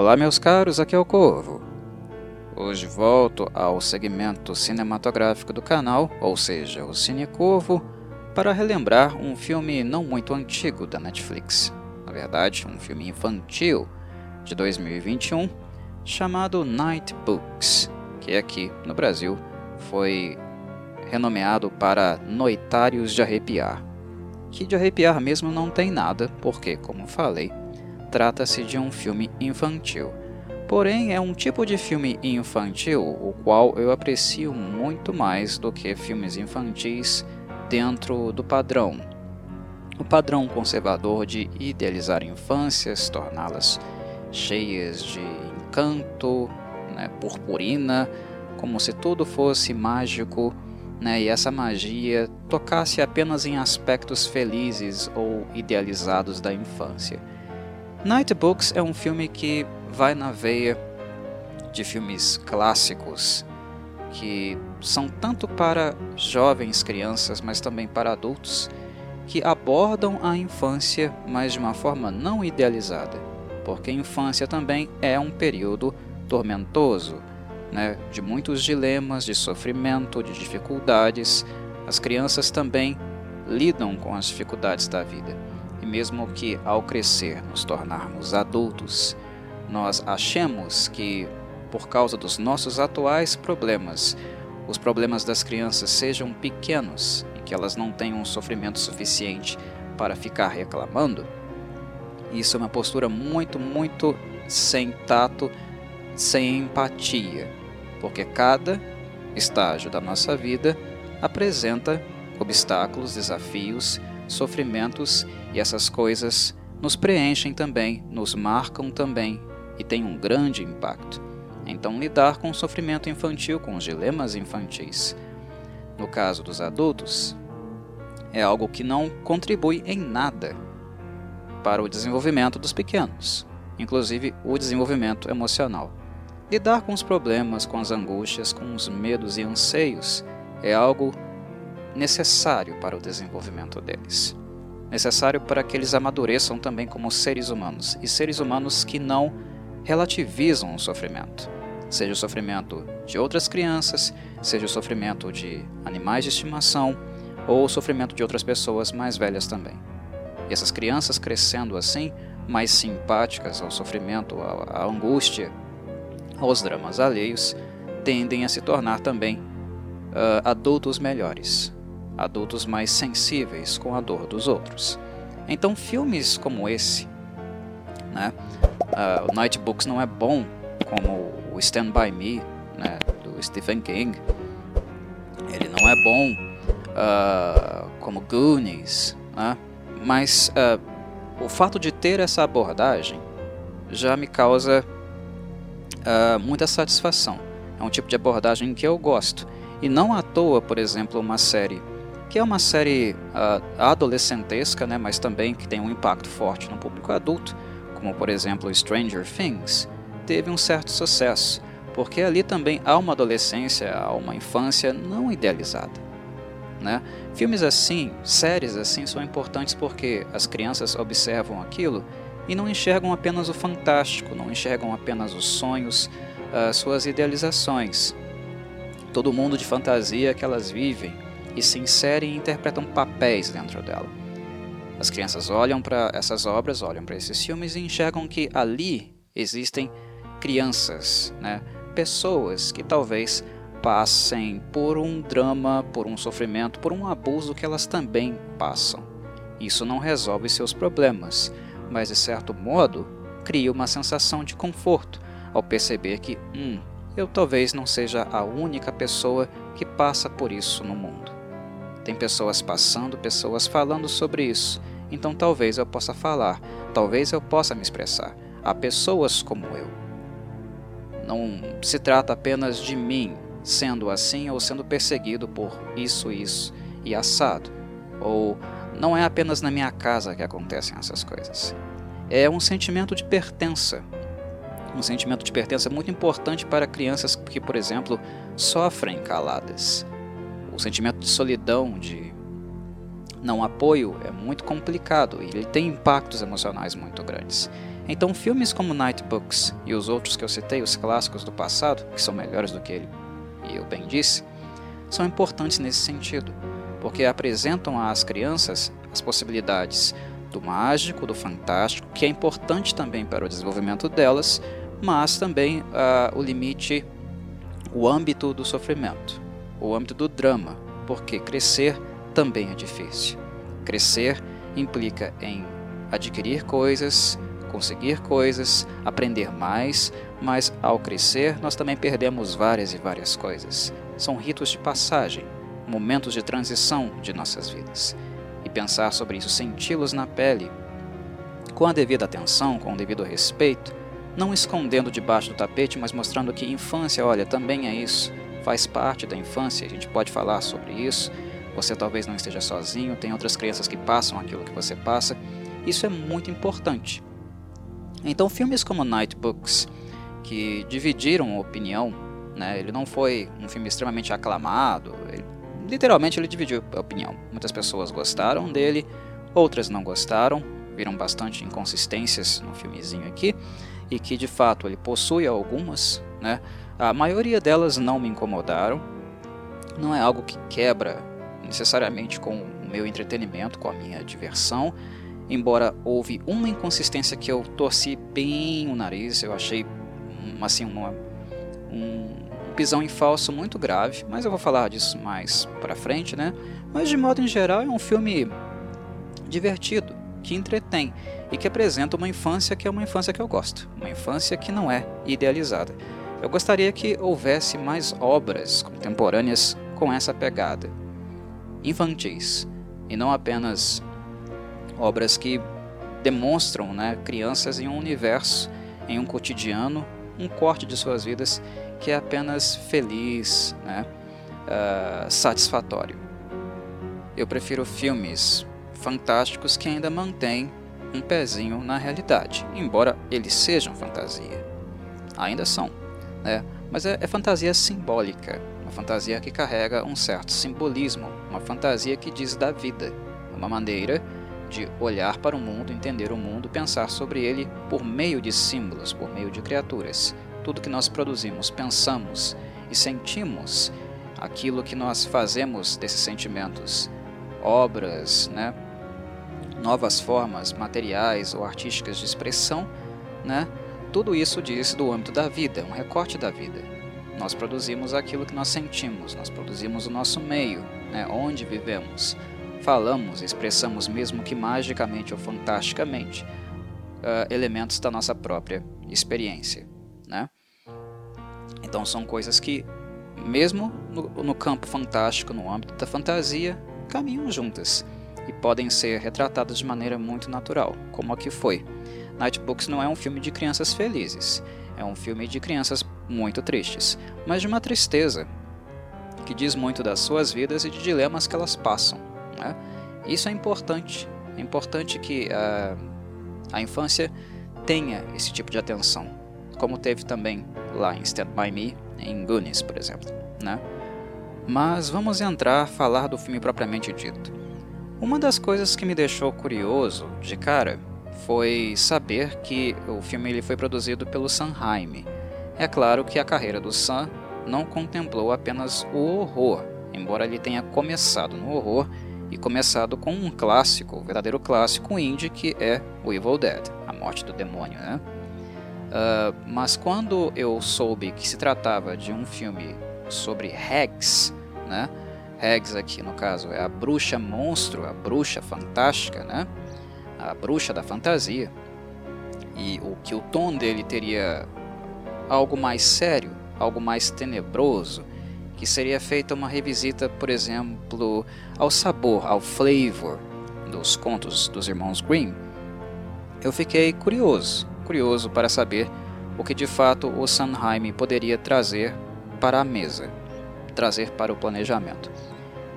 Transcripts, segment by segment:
Olá, meus caros, aqui é o Corvo. Hoje volto ao segmento cinematográfico do canal, ou seja, o Cine Corvo, para relembrar um filme não muito antigo da Netflix. Na verdade, um filme infantil de 2021 chamado Night Books, que aqui no Brasil foi renomeado para Noitários de Arrepiar. Que de arrepiar mesmo não tem nada, porque, como falei, trata-se de um filme infantil. Porém, é um tipo de filme infantil o qual eu aprecio muito mais do que filmes infantis dentro do padrão. O padrão conservador de idealizar infâncias, torná-las cheias de encanto, né, purpurina, como se tudo fosse mágico né, e essa magia tocasse apenas em aspectos felizes ou idealizados da infância. Night Books é um filme que vai na veia de filmes clássicos que são tanto para jovens crianças, mas também para adultos, que abordam a infância, mas de uma forma não idealizada, porque a infância também é um período tormentoso, né, de muitos dilemas, de sofrimento, de dificuldades. As crianças também lidam com as dificuldades da vida. Mesmo que ao crescer nos tornarmos adultos, nós achemos que por causa dos nossos atuais problemas, os problemas das crianças sejam pequenos e que elas não tenham um sofrimento suficiente para ficar reclamando, isso é uma postura muito, muito sem tato, sem empatia porque cada estágio da nossa vida apresenta obstáculos, desafios, sofrimentos e essas coisas nos preenchem também, nos marcam também e têm um grande impacto. Então, lidar com o sofrimento infantil, com os dilemas infantis, no caso dos adultos, é algo que não contribui em nada para o desenvolvimento dos pequenos, inclusive o desenvolvimento emocional. Lidar com os problemas, com as angústias, com os medos e anseios é algo necessário para o desenvolvimento deles. Necessário para que eles amadureçam também como seres humanos e seres humanos que não relativizam o sofrimento. Seja o sofrimento de outras crianças, seja o sofrimento de animais de estimação ou o sofrimento de outras pessoas mais velhas também. E essas crianças crescendo assim, mais simpáticas ao sofrimento, à angústia, aos dramas alheios, tendem a se tornar também uh, adultos melhores, adultos mais sensíveis com a dor dos outros. Então, filmes como esse, né, uh, o Night Books não é bom como o Stand By Me, né, do Stephen King, ele não é bom uh, como Goonies, né, mas o fato de ter essa abordagem já me causa uh, muita satisfação. É um tipo de abordagem que eu gosto. E não à toa, por exemplo, uma série que é uma série uh, adolescentesca, né, mas também que tem um impacto forte no público adulto, como por exemplo Stranger Things, teve um certo sucesso, porque ali também há uma adolescência, há uma infância não idealizada. Né? Filmes assim, séries assim, são importantes porque as crianças observam aquilo e não enxergam apenas o fantástico, não enxergam apenas os sonhos, as suas idealizações. Todo mundo de fantasia que elas vivem e se inserem e interpretam papéis dentro dela. As crianças olham para essas obras, olham para esses filmes e enxergam que ali existem crianças, né? pessoas que talvez passem por um drama, por um sofrimento, por um abuso que elas também passam. Isso não resolve seus problemas, mas de certo modo cria uma sensação de conforto ao perceber que, hum, eu talvez não seja a única pessoa que passa por isso no mundo. Tem pessoas passando, pessoas falando sobre isso, então talvez eu possa falar, talvez eu possa me expressar. Há pessoas como eu. Não se trata apenas de mim sendo assim ou sendo perseguido por isso, isso e assado, ou não é apenas na minha casa que acontecem essas coisas. É um sentimento de pertença. Um sentimento de pertença muito importante para crianças que, por exemplo, sofrem caladas. Sentimento de solidão, de não apoio, é muito complicado e ele tem impactos emocionais muito grandes. Então, filmes como Night Books e os outros que eu citei, os clássicos do passado, que são melhores do que ele, e eu bem disse, são importantes nesse sentido, porque apresentam às crianças as possibilidades do mágico, do fantástico, que é importante também para o desenvolvimento delas, mas também uh, o limite, o âmbito do sofrimento, o âmbito do drama, porque crescer também é difícil. Crescer implica em adquirir coisas, conseguir coisas, aprender mais, mas ao crescer nós também perdemos várias e várias coisas. São ritos de passagem, momentos de transição de nossas vidas. E pensar sobre isso, senti-los na pele, com a devida atenção, com o devido respeito, não escondendo debaixo do tapete, mas mostrando que infância, olha, também é isso, faz parte da infância, a gente pode falar sobre isso. Você talvez não esteja sozinho, tem outras crianças que passam aquilo que você passa. Isso é muito importante. Então, filmes como Night Books, que dividiram opinião, né, ele não foi um filme extremamente aclamado, ele, literalmente ele dividiu a opinião. Muitas pessoas gostaram dele, outras não gostaram, viram bastante inconsistências no filmezinho aqui, e que de fato ele possui algumas, né, a maioria delas não me incomodaram, não é algo que quebra necessariamente com o meu entretenimento, com a minha diversão, embora houve uma inconsistência que eu torci bem o nariz, eu achei assim uma, um pisão em falso muito grave, mas eu vou falar disso mais para frente, né? Mas de modo em geral é um filme divertido, que entretém e que apresenta uma infância que é uma infância que eu gosto, uma infância que não é idealizada. Eu gostaria que houvesse mais obras contemporâneas com essa pegada, infantis, e não apenas obras que demonstram né, crianças em um universo, em um cotidiano, um corte de suas vidas que é apenas feliz, né, uh, satisfatório. Eu prefiro filmes fantásticos que ainda mantêm um pezinho na realidade, embora eles sejam fantasia. Ainda são, né? mas é, é fantasia simbólica, uma fantasia que carrega um certo simbolismo, uma fantasia que diz da vida, uma maneira de olhar para o mundo, entender o mundo, pensar sobre ele por meio de símbolos, por meio de criaturas. Tudo que nós produzimos, pensamos e sentimos, aquilo que nós fazemos desses sentimentos, obras, né? novas formas materiais ou artísticas de expressão, né? Tudo isso diz do âmbito da vida, um recorte da vida. Nós produzimos aquilo que nós sentimos, nós produzimos o nosso meio, né? onde vivemos, falamos, expressamos, mesmo que magicamente ou fantasticamente, uh, elementos da nossa própria experiência. Né? Então são coisas que, mesmo no, no campo fantástico, no âmbito da fantasia, caminham juntas e podem ser retratadas de maneira muito natural, como aqui foi. Nightbooks não é um filme de crianças felizes, é um filme de crianças muito tristes, mas de uma tristeza que diz muito das suas vidas e de dilemas que elas passam. Né? Isso é importante. É importante que a, a infância tenha esse tipo de atenção, como teve também lá em Stand By Me, em Goonies, por exemplo. Né? Mas vamos entrar a falar do filme propriamente dito. Uma das coisas que me deixou curioso de cara foi saber que o filme ele foi produzido pelo Sanheim. É claro que a carreira do Sam não contemplou apenas o horror, embora ele tenha começado no horror e começado com um clássico, um verdadeiro clássico indie que é o Evil Dead, a morte do demônio, né? Uh, mas quando eu soube que se tratava de um filme sobre Hags, né? Hags aqui no caso é a bruxa monstro, a bruxa fantástica, né? A bruxa da fantasia. E o que o tom dele teria algo mais sério, algo mais tenebroso, que seria feita uma revisita, por exemplo, ao sabor, ao flavor dos contos dos irmãos Grimm, eu fiquei curioso, curioso para saber o que de fato o Sanheim poderia trazer para a mesa, trazer para o planejamento.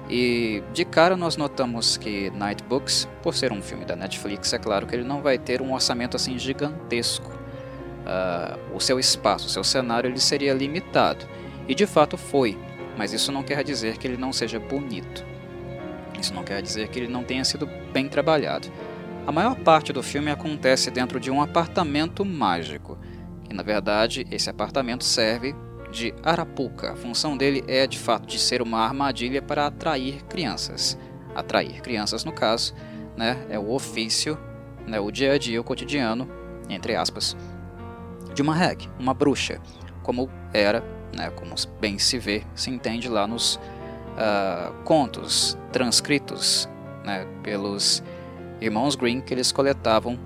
E de cara nós notamos que Night Books, por ser um filme da Netflix, é claro que ele não vai ter um orçamento assim gigantesco. Uh, o seu espaço, o seu cenário, ele seria limitado. E de fato foi mas isso não quer dizer que ele não seja bonito. Isso não quer dizer que ele não tenha sido bem trabalhado. A maior parte do filme acontece dentro de um apartamento mágico, que na verdade esse apartamento serve de arapuca. A função dele é de fato de ser uma armadilha para atrair crianças. Atrair crianças, no caso, né, é o ofício, né, o dia a dia, o cotidiano, entre aspas, de uma hag, uma bruxa, como era, né, como bem se vê, se entende lá nos uh, contos transcritos né, pelos irmãos Green que eles coletavam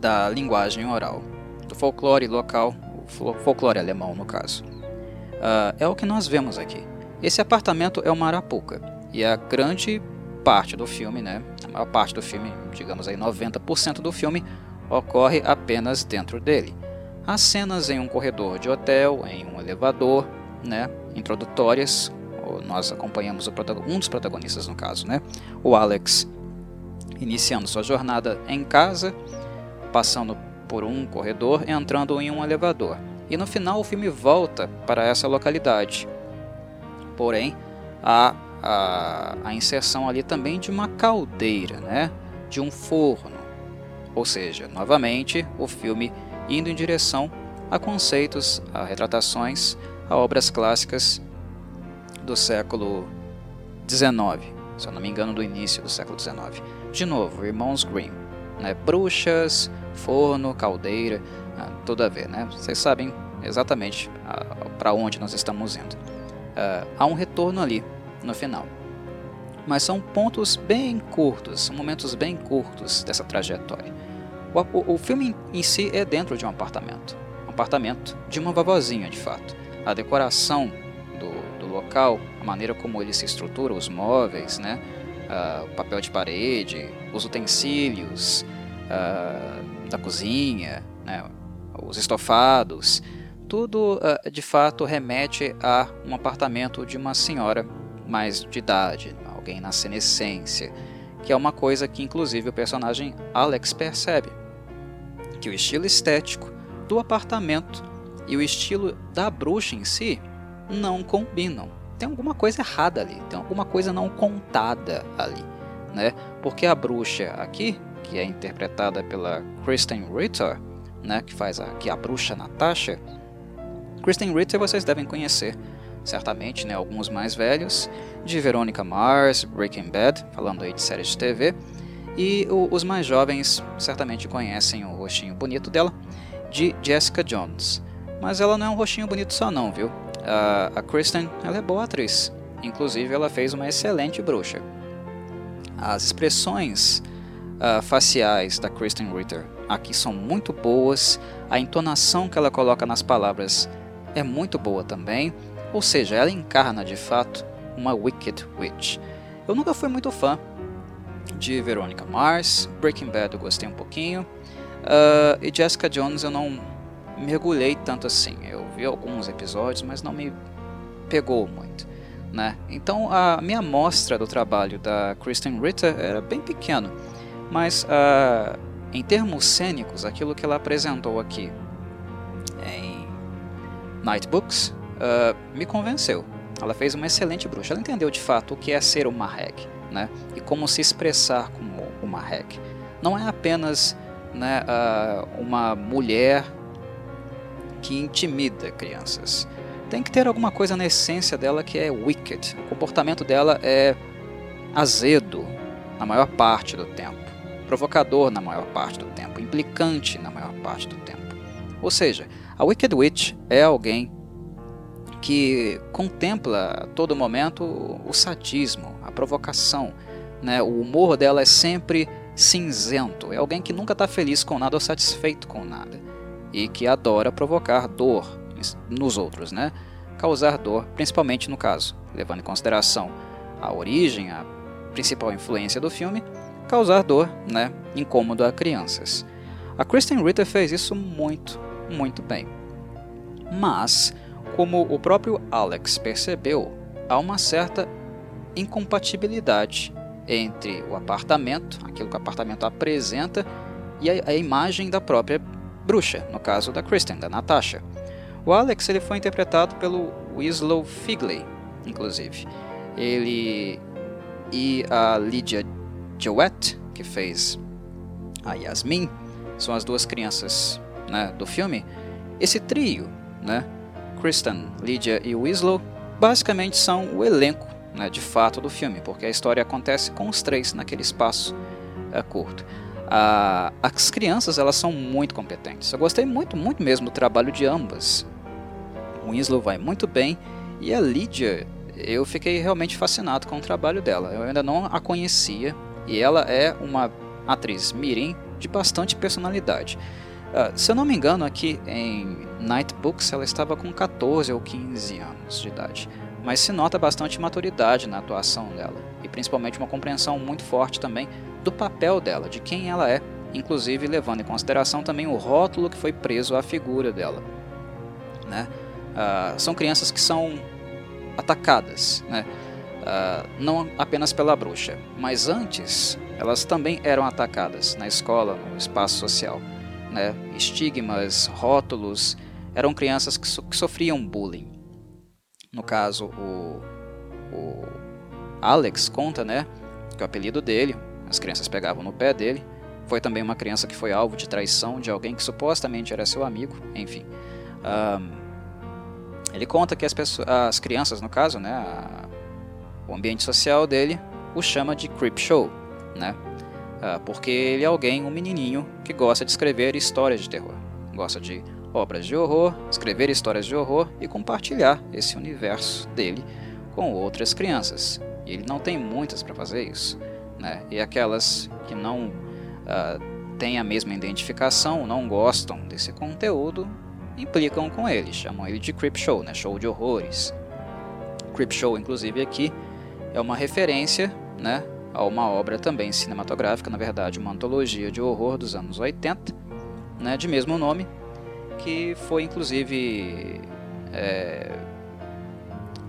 da linguagem oral, do folclore local, folclore alemão no caso. Uh, é o que nós vemos aqui. Esse apartamento é uma arapuca e a grande parte do filme, né, a maior parte do filme, digamos aí 90% do filme, ocorre apenas dentro dele. Há cenas em um corredor de hotel, em um elevador, né, introdutórias. Nós acompanhamos um dos protagonistas no caso, né, o Alex, iniciando sua jornada em casa, passando por um corredor, entrando em um elevador. E no final o filme volta para essa localidade. Porém, há a, a inserção ali também de uma caldeira, né, de um forno. Ou seja, novamente, o filme indo em direção a conceitos, a retratações, a obras clássicas do século XIX, se eu não me engano, do início do século XIX. De novo, Irmãos Grimm, né? bruxas, forno, caldeira, ah, tudo a ver, né? Vocês sabem exatamente ah, para onde nós estamos indo. Uh, há um retorno ali no final. Mas são pontos bem curtos, são momentos bem curtos dessa trajetória. O, o, o, filme em si é dentro de um apartamento. Um apartamento de uma vovozinha, de fato. A decoração do, do local, a maneira como ele se estrutura, os móveis, né? Uh, papel de parede, os utensílios uh, da cozinha, né? os estofados, tudo uh, de fato remete a um apartamento de uma senhora mais de idade, alguém na senescência, que é uma coisa que inclusive o personagem Alex percebe, que o estilo estético do apartamento e o estilo da bruxa em si não combinam. Tem alguma coisa errada ali, tem alguma coisa não contada ali, né? Porque a bruxa aqui, que é interpretada pela Kristen Ritter, né, que faz aqui a bruxa Natasha, Kristen Ritter vocês devem conhecer certamente, né, alguns mais velhos, de Veronica Mars, Breaking Bad, falando aí de séries de TV, e o, os mais jovens certamente conhecem o rostinho bonito dela, de Jessica Jones. Mas ela não é um rostinho bonito só não, viu? A, a Kristen, ela é boa atriz, inclusive ela fez uma excelente bruxa. As expressões uh, faciais da Kristen Ritter aqui são muito boas, a entonação que ela coloca nas palavras é muito boa também, ou seja, ela encarna de fato uma Wicked Witch. Eu nunca fui muito fã de Veronica Mars, Breaking Bad eu gostei um pouquinho, uh, e Jessica Jones eu não mergulhei tanto assim. Eu vi alguns episódios, mas não me pegou muito. Né? Então a minha amostra do trabalho da Kristen Ritter era bem pequeno, mas uh, em termos cênicos, aquilo que ela apresentou aqui em Night Books uh, me convenceu. Ela fez uma excelente bruxa. Ela entendeu de fato o que é ser uma hag, né? E como se expressar como uma hag. Não é apenas né, uh, uma mulher que intimida crianças. Tem que ter alguma coisa na essência dela que é wicked. O comportamento dela é azedo na maior parte do tempo, provocador na maior parte do tempo, implicante na maior parte do tempo. Ou seja, a Wicked Witch é alguém que contempla a todo momento o sadismo, a provocação. Né? O humor dela é sempre cinzento. É alguém que nunca está feliz com nada ou satisfeito com nada. E que adora provocar dor nos outros, né? causar dor, principalmente no caso, levando em consideração a origem, a principal influência do filme, causar dor, né? incômodo a crianças. A Kristen Ritter fez isso muito, muito bem. Mas como o próprio Alex percebeu, há uma certa incompatibilidade entre o apartamento, aquilo que o apartamento apresenta, e a, a imagem da própria bruxa, no caso da Kristen, da Natasha. O Alex ele foi interpretado pelo Winslow Figley, inclusive. Ele e a Lydia Jewett, que fez a Yasmin, são as duas crianças né, do filme, esse trio, né, Kristen, Lydia e Winslow, basicamente são o elenco né, de fato do filme, porque a história acontece com os três naquele espaço é, curto. Ah, as crianças elas são muito competentes. Eu gostei muito, muito mesmo do trabalho de ambas. O Winslow vai muito bem e a Lydia, eu fiquei realmente fascinado com o trabalho dela. Eu ainda não a conhecia e ela é uma atriz mirim de bastante personalidade. Uh, se eu não me engano, aqui em Night Books ela estava com 14 ou 15 anos de idade, mas se nota bastante maturidade na atuação dela e principalmente uma compreensão muito forte também do papel dela, de quem ela é, inclusive levando em consideração também o rótulo que foi preso à figura dela. Né? Uh, são crianças que são atacadas, né? Uh, não apenas pela bruxa, mas antes elas também eram atacadas na escola, no espaço social. Né? Estigmas, rótulos, eram crianças que, so que sofriam bullying. No caso, o, o Alex conta né, que o apelido dele, as crianças pegavam no pé dele, foi também uma criança que foi alvo de traição de alguém que supostamente era seu amigo, enfim. Um, ele conta que as, pessoas, as crianças, no caso, né, a, o ambiente social dele o chama de creep show, né? Uh, porque ele é alguém, um menininho, que gosta de escrever histórias de terror. Gosta de obras de horror, escrever histórias de horror e compartilhar esse universo dele com outras crianças. E ele não tem muitas para fazer isso. Né? E aquelas que não uh, têm a mesma identificação, não gostam desse conteúdo, implicam com ele, chamam ele de Creep Show, né? show de horrores. Creep Show, inclusive, aqui é uma referência né, a uma obra também cinematográfica, na verdade, uma antologia de horror dos anos 80, né, de mesmo nome, que foi inclusive é,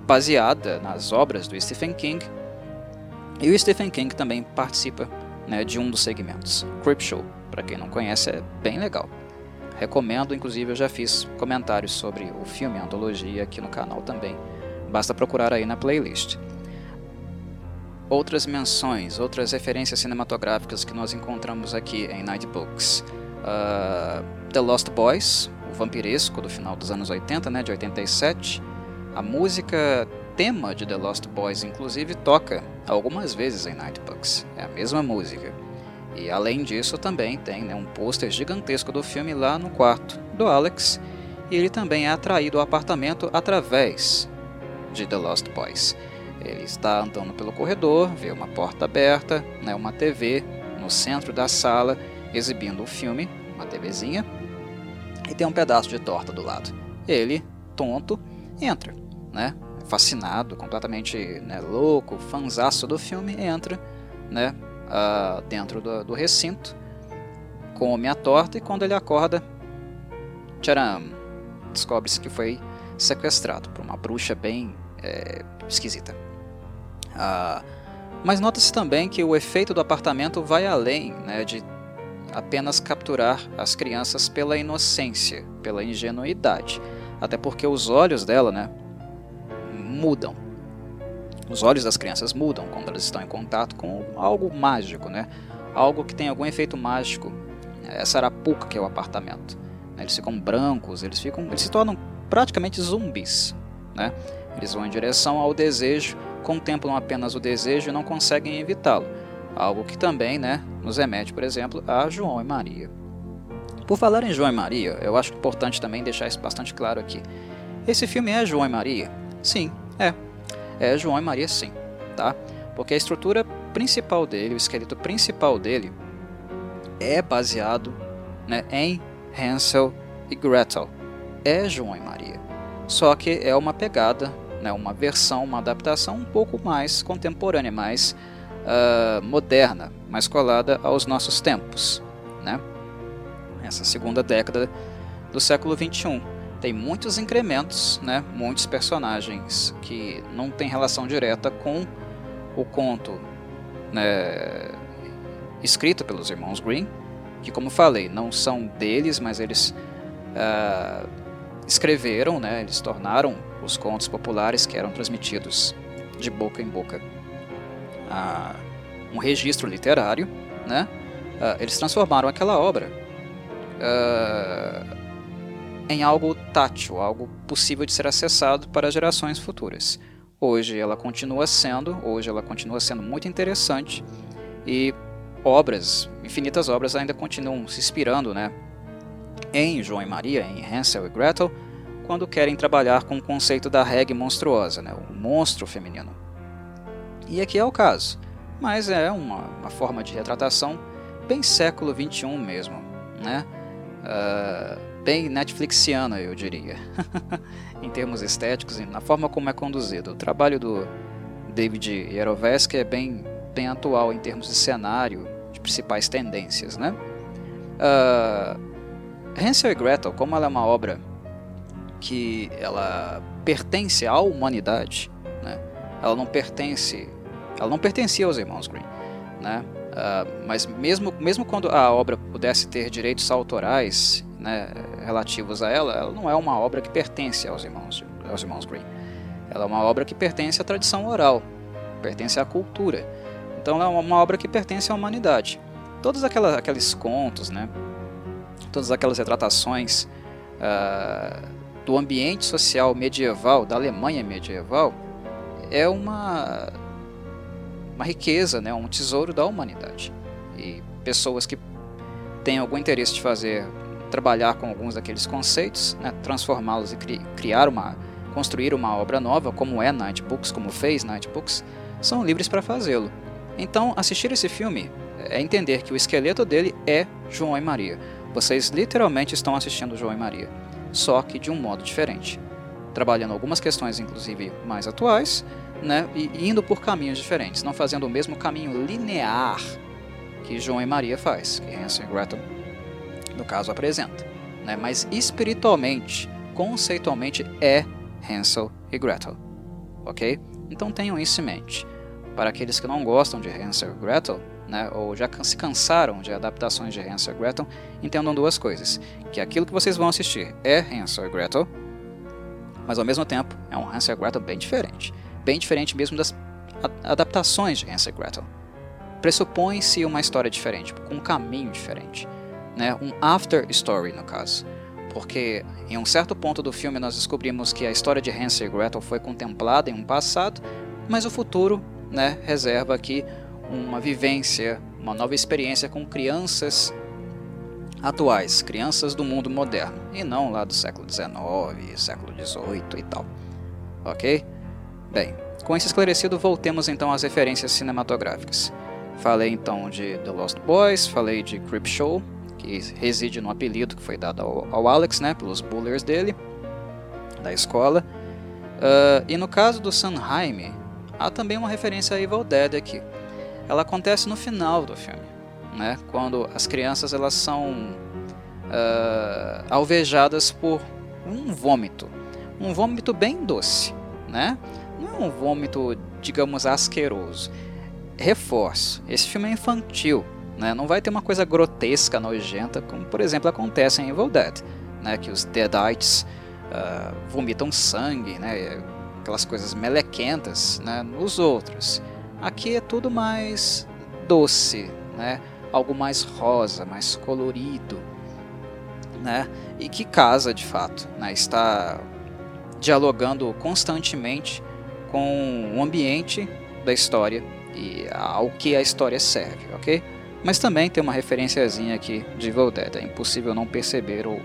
baseada nas obras do Stephen King. E o Stephen King também participa né, de um dos segmentos, Creepshow. Para quem não conhece, é bem legal. Recomendo, inclusive eu já fiz comentários sobre o filme, a antologia aqui no canal também. Basta procurar aí na playlist. Outras menções, outras referências cinematográficas que nós encontramos aqui em Night Books. Uh, The Lost Boys, vampiresco do final dos anos 80, né, de 87. A música tema de The Lost Boys, inclusive, toca algumas vezes em Night Books. É a mesma música. E além disso, também tem né, um pôster gigantesco do filme lá no quarto do Alex. E ele também é atraído ao apartamento através de The Lost Boys. Ele está andando pelo corredor, vê uma porta aberta, né, uma TV no centro da sala exibindo o filme, uma TVzinha, e tem um pedaço de torta do lado. Ele, tonto, entra, né? Fascinado, completamente né, louco, fanzaço do filme, entra né, uh, dentro do, do, recinto, come a torta e quando ele acorda, tcharam, descobre-se que foi sequestrado por uma bruxa bem é, esquisita. Ah, mas nota-se também que o efeito do apartamento vai além né, de apenas capturar as crianças pela inocência, pela ingenuidade. Até porque os olhos dela né, mudam. Os olhos das crianças mudam quando elas estão em contato com algo mágico, né? algo que tem algum efeito mágico. Essa arapuca que é o apartamento. Eles ficam brancos, eles, ficam, eles se tornam praticamente zumbis. Né? Eles vão em direção ao desejo contemplam apenas o desejo e não conseguem evitá-lo, algo que também né, nos remete, por exemplo, a João e Maria. Por falar em João e Maria, eu acho importante também deixar isso bastante claro aqui. Esse filme é João e Maria? Sim, é. É João e Maria sim, tá? Porque a estrutura principal dele, o esqueleto principal dele, é baseado né, em Hansel e Gretel. É João e Maria. Só que é uma pegada né, uma versão, uma adaptação um pouco mais contemporânea, mais uh, moderna, mais colada aos nossos tempos. Né? Essa segunda década do século XXI. Tem muitos incrementos, né, muitos personagens que não têm relação direta com o conto né, escrito pelos irmãos Green, que, como falei, não são deles, mas eles uh, escreveram, né, eles tornaram os contos populares que eram transmitidos de boca em boca. Um registro literário, né? uh, eles transformaram aquela obra uh, em algo tátil, algo possível de ser acessado para gerações futuras. Hoje ela continua sendo, hoje ela continua sendo muito interessante e obras, infinitas obras ainda continuam se inspirando, né, em João e Maria, em Hansel e Gretel, quando querem trabalhar com o conceito da reg monstruosa, né, o monstro feminino. E aqui é o caso, mas é uma, uma forma de retratação bem século XXI mesmo, né? Uh, bem Netflixiana, eu diria, em termos estéticos e na forma como é conduzido. O trabalho do David Yarovesky é bem, bem atual em termos de cenário, de principais tendências, né? Uh, Hansel e Gretel, como ela é uma obra que ela pertence à humanidade, né? ela não pertence, ela não pertencia aos irmãos Green, né? Uh, mas mesmo, mesmo quando a obra pudesse ter direitos autorais né, relativos a ela, ela não é uma obra que pertence aos irmãos, aos irmãos Green. Ela é uma obra que pertence à tradição oral, pertence à cultura. Então ela é uma obra que pertence à humanidade. Todos aquelas, aqueles contos, né, todas aquelas retratações uh, do ambiente social medieval, da Alemanha medieval, é uma, uma riqueza, né, um tesouro da humanidade. E pessoas que têm algum interesse de fazer, trabalhar com alguns daqueles conceitos, né, transformá-los e cri, criar uma, construir uma obra nova, como é Night Books, como fez Night Books, são livres para fazê-lo. Então, assistir esse filme é entender que o esqueleto dele é João e Maria vocês literalmente estão assistindo João e Maria, só que de um modo diferente, trabalhando algumas questões, inclusive mais atuais, né, e indo por caminhos diferentes, não fazendo o mesmo caminho linear que João e Maria faz, que Hansel e Gretel, no caso, apresenta, né, mas espiritualmente, conceitualmente, é Hansel e Gretel, ok? Então tenham isso em mente. Para aqueles que não gostam de Hansel e Gretel, né, ou já se cansaram de adaptações de Hansel e Gretel, entendam duas coisas. Que aquilo que vocês vão assistir é Hansel e Gretel, mas ao mesmo tempo é um Hansel e Gretel bem diferente. Bem diferente mesmo das adaptações de Hansel e Gretel. Pressupõe-se uma história diferente, com um caminho diferente. Né, um after story, no caso. Porque em um certo ponto do filme nós descobrimos que a história de Hansel e Gretel foi contemplada em um passado, mas o futuro né, reserva aqui uma vivência, uma nova experiência com crianças atuais, crianças do mundo moderno, e não lá do século XIX, século XVIII e tal. Ok? Bem, com isso esclarecido, voltemos então às referências cinematográficas. Falei então de The Lost Boys, falei de Creepshow, que reside no apelido que foi dado ao, ao Alex, né, pelos bullers dele, da escola. Uh, e no caso do Sanheim, há também uma referência a Evil Dead aqui ela acontece no final do filme, né? Quando as crianças elas são uh, alvejadas por um vômito, um vômito bem doce, né? Não é um vômito, digamos, asqueroso. Reforço, esse filme é infantil, né? Não vai ter uma coisa grotesca, nojenta, como por exemplo acontece em Evil Dead, né? Que os Deadites uh, vomitam sangue, né? Aquelas coisas melequentas, né? Nos outros. Aqui é tudo mais doce, né? Algo mais rosa, mais colorido, né? E que casa de fato, né? Está dialogando constantemente com o ambiente da história e ao que a história serve, ok? Mas também tem uma referenciazinha aqui de Evil é impossível não perceber ou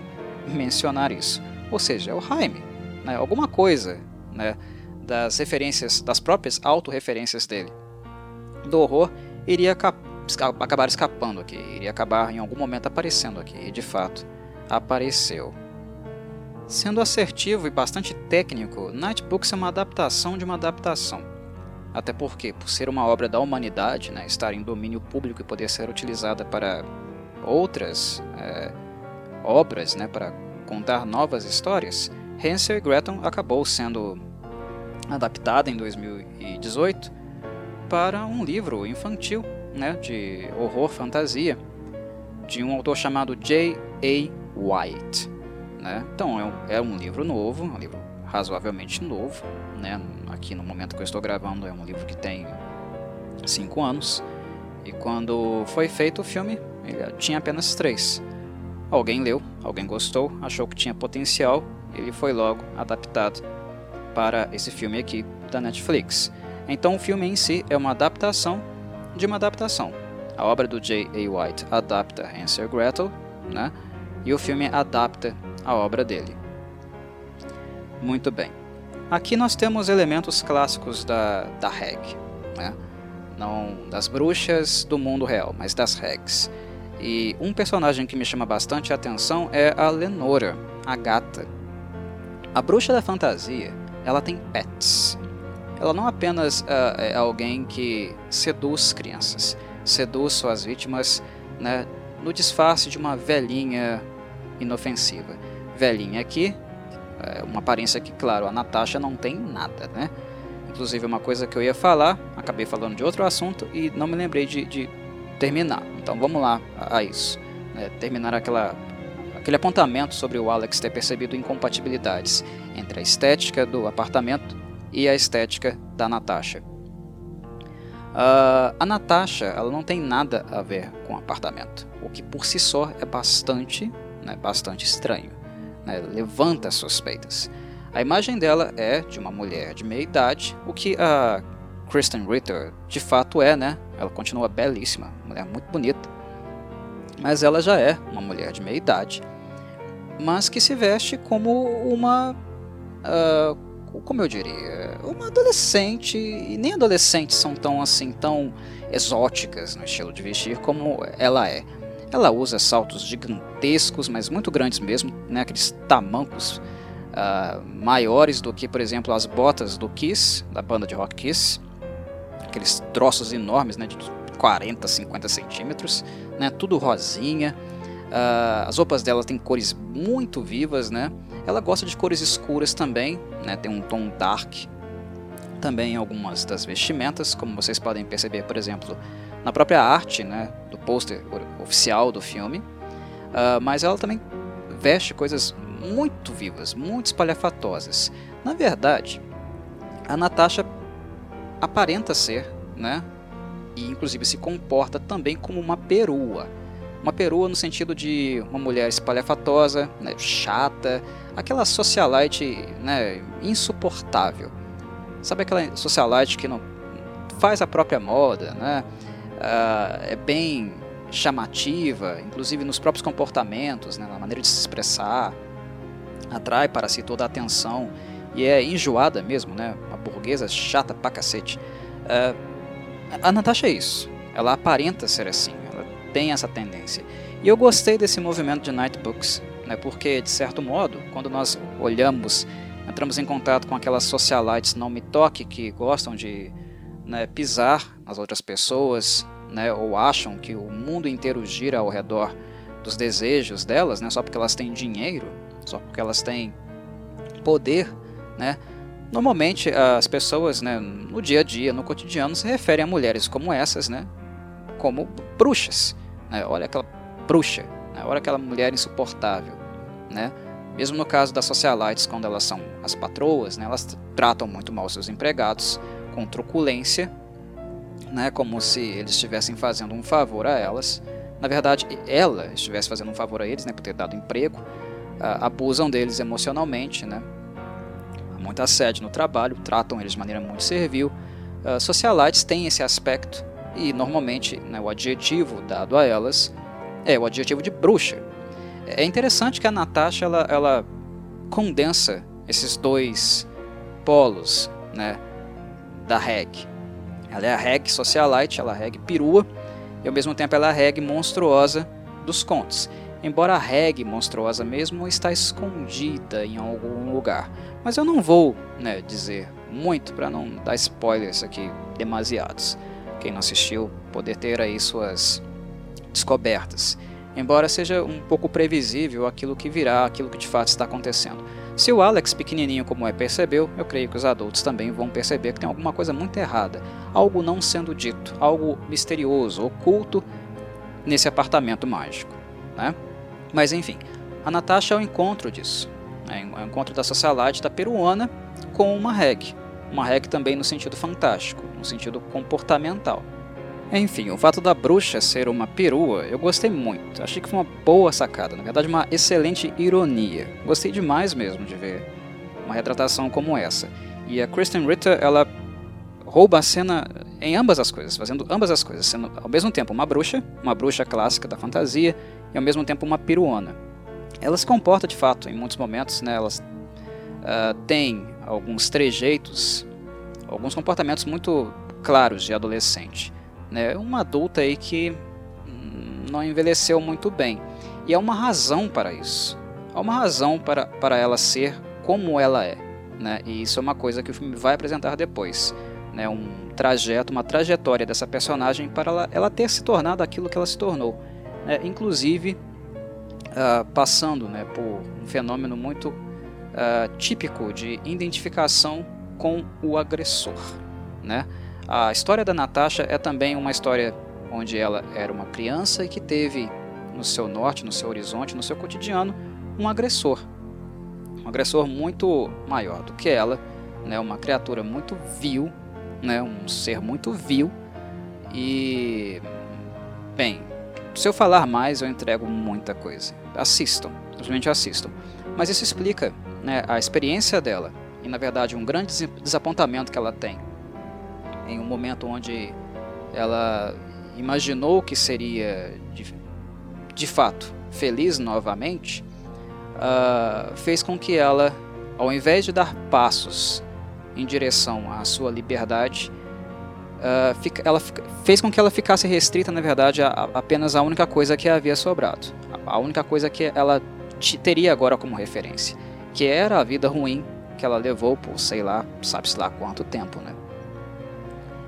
mencionar isso. Ou seja, é o Jaime, né? alguma coisa né? das referências, das próprias autorreferências dele do horror iria acabar escapando aqui, iria acabar em algum momento aparecendo aqui, e de fato apareceu. Sendo assertivo e bastante técnico, Nightbooks é uma adaptação de uma adaptação. Até porque, por ser uma obra da humanidade, né, estar em domínio público e poder ser utilizada para outras é, obras, né, para contar novas histórias, Hansel e Gretel acabou sendo adaptada em 2018 para um livro infantil né, de horror fantasia de um autor chamado J.A. White. Né? Então é um, é um livro novo, um livro razoavelmente novo. Né? Aqui no momento que eu estou gravando é um livro que tem cinco anos. E quando foi feito o filme, ele tinha apenas três. Alguém leu, alguém gostou, achou que tinha potencial, ele foi logo adaptado para esse filme aqui da Netflix. Então o filme em si é uma adaptação de uma adaptação. A obra do J.A. White adapta Hansel Gretel, né? E o filme adapta a obra dele. Muito bem. Aqui nós temos elementos clássicos da, da reg, né? não das bruxas do mundo real, mas das regs. E um personagem que me chama bastante a atenção é a Lenora, a gata. A bruxa da fantasia, ela tem pets. Ela não apenas uh, é alguém que seduz crianças, seduz suas vítimas né, no disfarce de uma velhinha inofensiva. Velhinha aqui, é uma aparência que, claro, a Natasha não tem nada, né? Inclusive, uma coisa que eu ia falar, acabei falando de outro assunto e não me lembrei de, de terminar. Então vamos lá a, isso. Né? Terminar aquela, aquele apontamento sobre o Alex ter percebido incompatibilidades entre a estética do apartamento e a estética da Natasha. Uh, a Natasha ela não tem nada a ver com o apartamento, o que por si só é bastante, né, bastante estranho. Né, levanta suspeitas. A imagem dela é de uma mulher de meia idade, o que a Kristen Ritter de fato é, né? Ela continua belíssima, mulher muito bonita. Mas ela já é uma mulher de meia idade, mas que se veste como uma. Uh, como eu diria? Uma adolescente, e nem adolescentes são tão assim, tão exóticas no estilo de vestir como ela é. Ela usa saltos gigantescos, mas muito grandes mesmo, né? aqueles tamancos uh, maiores do que, por exemplo, as botas do Kiss, da banda de rock Kiss aqueles troços enormes, né, de 40, 50 centímetros, né, tudo rosinha. Uh, as roupas dela têm cores muito vivas, né? Ela gosta de cores escuras também, né? Tem um tom dark também em algumas das vestimentas, como vocês podem perceber, por exemplo, na própria arte, né, do pôster oficial do filme. Uh, mas ela também veste coisas muito vivas, muito espalhafatosas. Na verdade, a Natasha aparenta ser, né? E inclusive se comporta também como uma perua. Uma perua no sentido de uma mulher espalhafatosa, né, chata, aquela socialite né, insuportável. Sabe aquela socialite que não faz a própria moda, né? Uh, é bem chamativa, inclusive nos próprios comportamentos, né, na maneira de se expressar, atrai para si toda a atenção e é enjoada mesmo, né? Uma burguesa chata pra cacete. Uh, a Natasha é isso. Ela aparenta ser assim. Ela tem essa tendência. E eu gostei desse movimento de Night Books, né? Porque de certo modo, quando nós olhamos, entramos em contato com aquelas socialites não me toque que gostam de né, pisar nas outras pessoas, né? Ou acham que o mundo inteiro gira ao redor dos desejos delas, né? Só porque elas têm dinheiro, só porque elas têm poder né? Normalmente as pessoas, né, no dia a dia, no cotidiano, se referem a mulheres como essas, né, como bruxas. Né? Olha aquela bruxa, né? olha aquela mulher insuportável, né? Mesmo no caso das socialites, quando elas são as patroas, né, elas tratam muito mal seus empregados, com truculência, né, como se eles estivessem fazendo um favor a elas. Na verdade, ela estivesse fazendo um favor a eles, né, por ter dado emprego, abusam deles emocionalmente, né, muito assédio no trabalho, tratam eles de maneira muito servil. Socialites têm esse aspecto e normalmente né, o adjetivo dado a elas é o adjetivo de bruxa. É interessante que a Natasha ela, ela condensa esses dois polos né, da reg. Ela é a reg socialite, ela é a reg perua, e ao mesmo tempo ela é a reg monstruosa dos contos. Embora a reg monstruosa mesmo está escondida em algum lugar. Mas eu não vou né, dizer muito para não dar spoilers aqui demasiados. Quem não assistiu poder ter aí suas descobertas. Embora seja um pouco previsível aquilo que virá, aquilo que de fato está acontecendo. Se o Alex, pequenininho como é, percebeu, eu creio que os adultos também vão perceber que tem alguma coisa muito errada, algo não sendo dito, algo misterioso, oculto nesse apartamento mágico. Né? Mas enfim, a Natasha é o encontro disso. É o encontro socialite da peruana com uma reg. Uma reg também no sentido fantástico, no sentido comportamental. Enfim, o fato da bruxa ser uma perua, eu gostei muito. Achei que foi uma boa sacada, na verdade, uma excelente ironia. Gostei demais mesmo de ver uma retratação como essa. E a Kristen Ritter, ela rouba a cena em ambas as coisas, fazendo ambas as coisas, sendo ao mesmo tempo uma bruxa, uma bruxa clássica da fantasia, e ao mesmo tempo uma peruana. Ela se comporta de fato em muitos momentos, né, ela uh, tem alguns trejeitos, alguns comportamentos muito claros de adolescente. Né, uma adulta aí que não envelheceu muito bem. E há uma razão para isso. Há uma razão para, para ela ser como ela é. Né? E isso é uma coisa que o filme vai apresentar depois. Né? Um trajeto, uma trajetória dessa personagem para ela, ela ter se tornado aquilo que ela se tornou. Né? Inclusive, uh, passando né, por um fenômeno muito uh, típico de identificação com o agressor. Né? A história da Natasha é também uma história onde ela era uma criança e que teve no seu norte, no seu horizonte, no seu cotidiano, um agressor um agressor muito maior do que ela, né, uma criatura muito vil, né, um ser muito vil. E bem, se eu falar mais, eu entrego muita coisa. Assistam, simplesmente assistam. Mas isso explica né, a experiência dela e, na verdade, um grande desapontamento que ela tem em um momento onde ela imaginou que seria de, de fato feliz novamente uh, fez com que ela, ao invés de dar passos em direção à sua liberdade, uh, fica, ela fez com que ela ficasse restrita, na verdade, a, a apenas a única coisa que havia sobrado, a, a única coisa que ela teria agora como referência, que era a vida ruim que ela levou por, sei lá, sabe-se lá quanto tempo, né?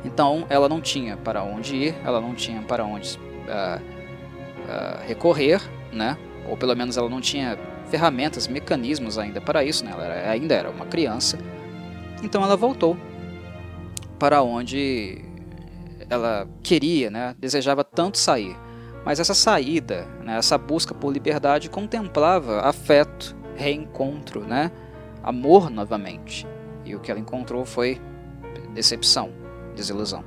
Então, ela não tinha para onde ir, ela não tinha para onde uh, uh, recorrer, né? Ou pelo menos ela não tinha ferramentas, mecanismos ainda para isso, né? ela era, ainda era uma criança. Então ela voltou para onde ela queria, né? desejava tanto sair. Mas essa saída, né? essa busca por liberdade contemplava afeto, reencontro, né? amor novamente. E o que ela encontrou foi decepção, desilusão.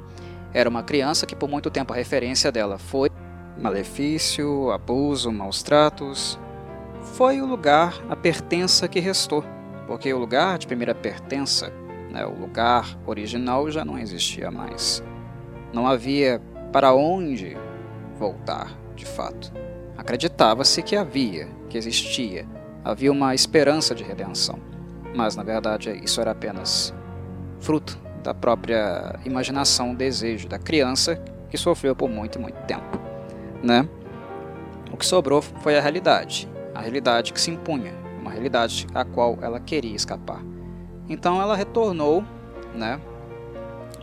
Era uma criança que por muito tempo a referência dela foi malefício, abuso, maus tratos, foi o lugar, a pertença que restou, porque o lugar de primeira pertença, né, o lugar original, já não existia mais. Não havia para onde voltar, de fato. Acreditava-se que havia, que existia, havia uma esperança de redenção, mas na verdade isso era apenas fruto da própria imaginação, desejo da criança que sofreu por muito, muito tempo, né? O que sobrou foi a realidade, a realidade que se impunha, uma realidade a qual ela queria escapar. Então ela retornou, né,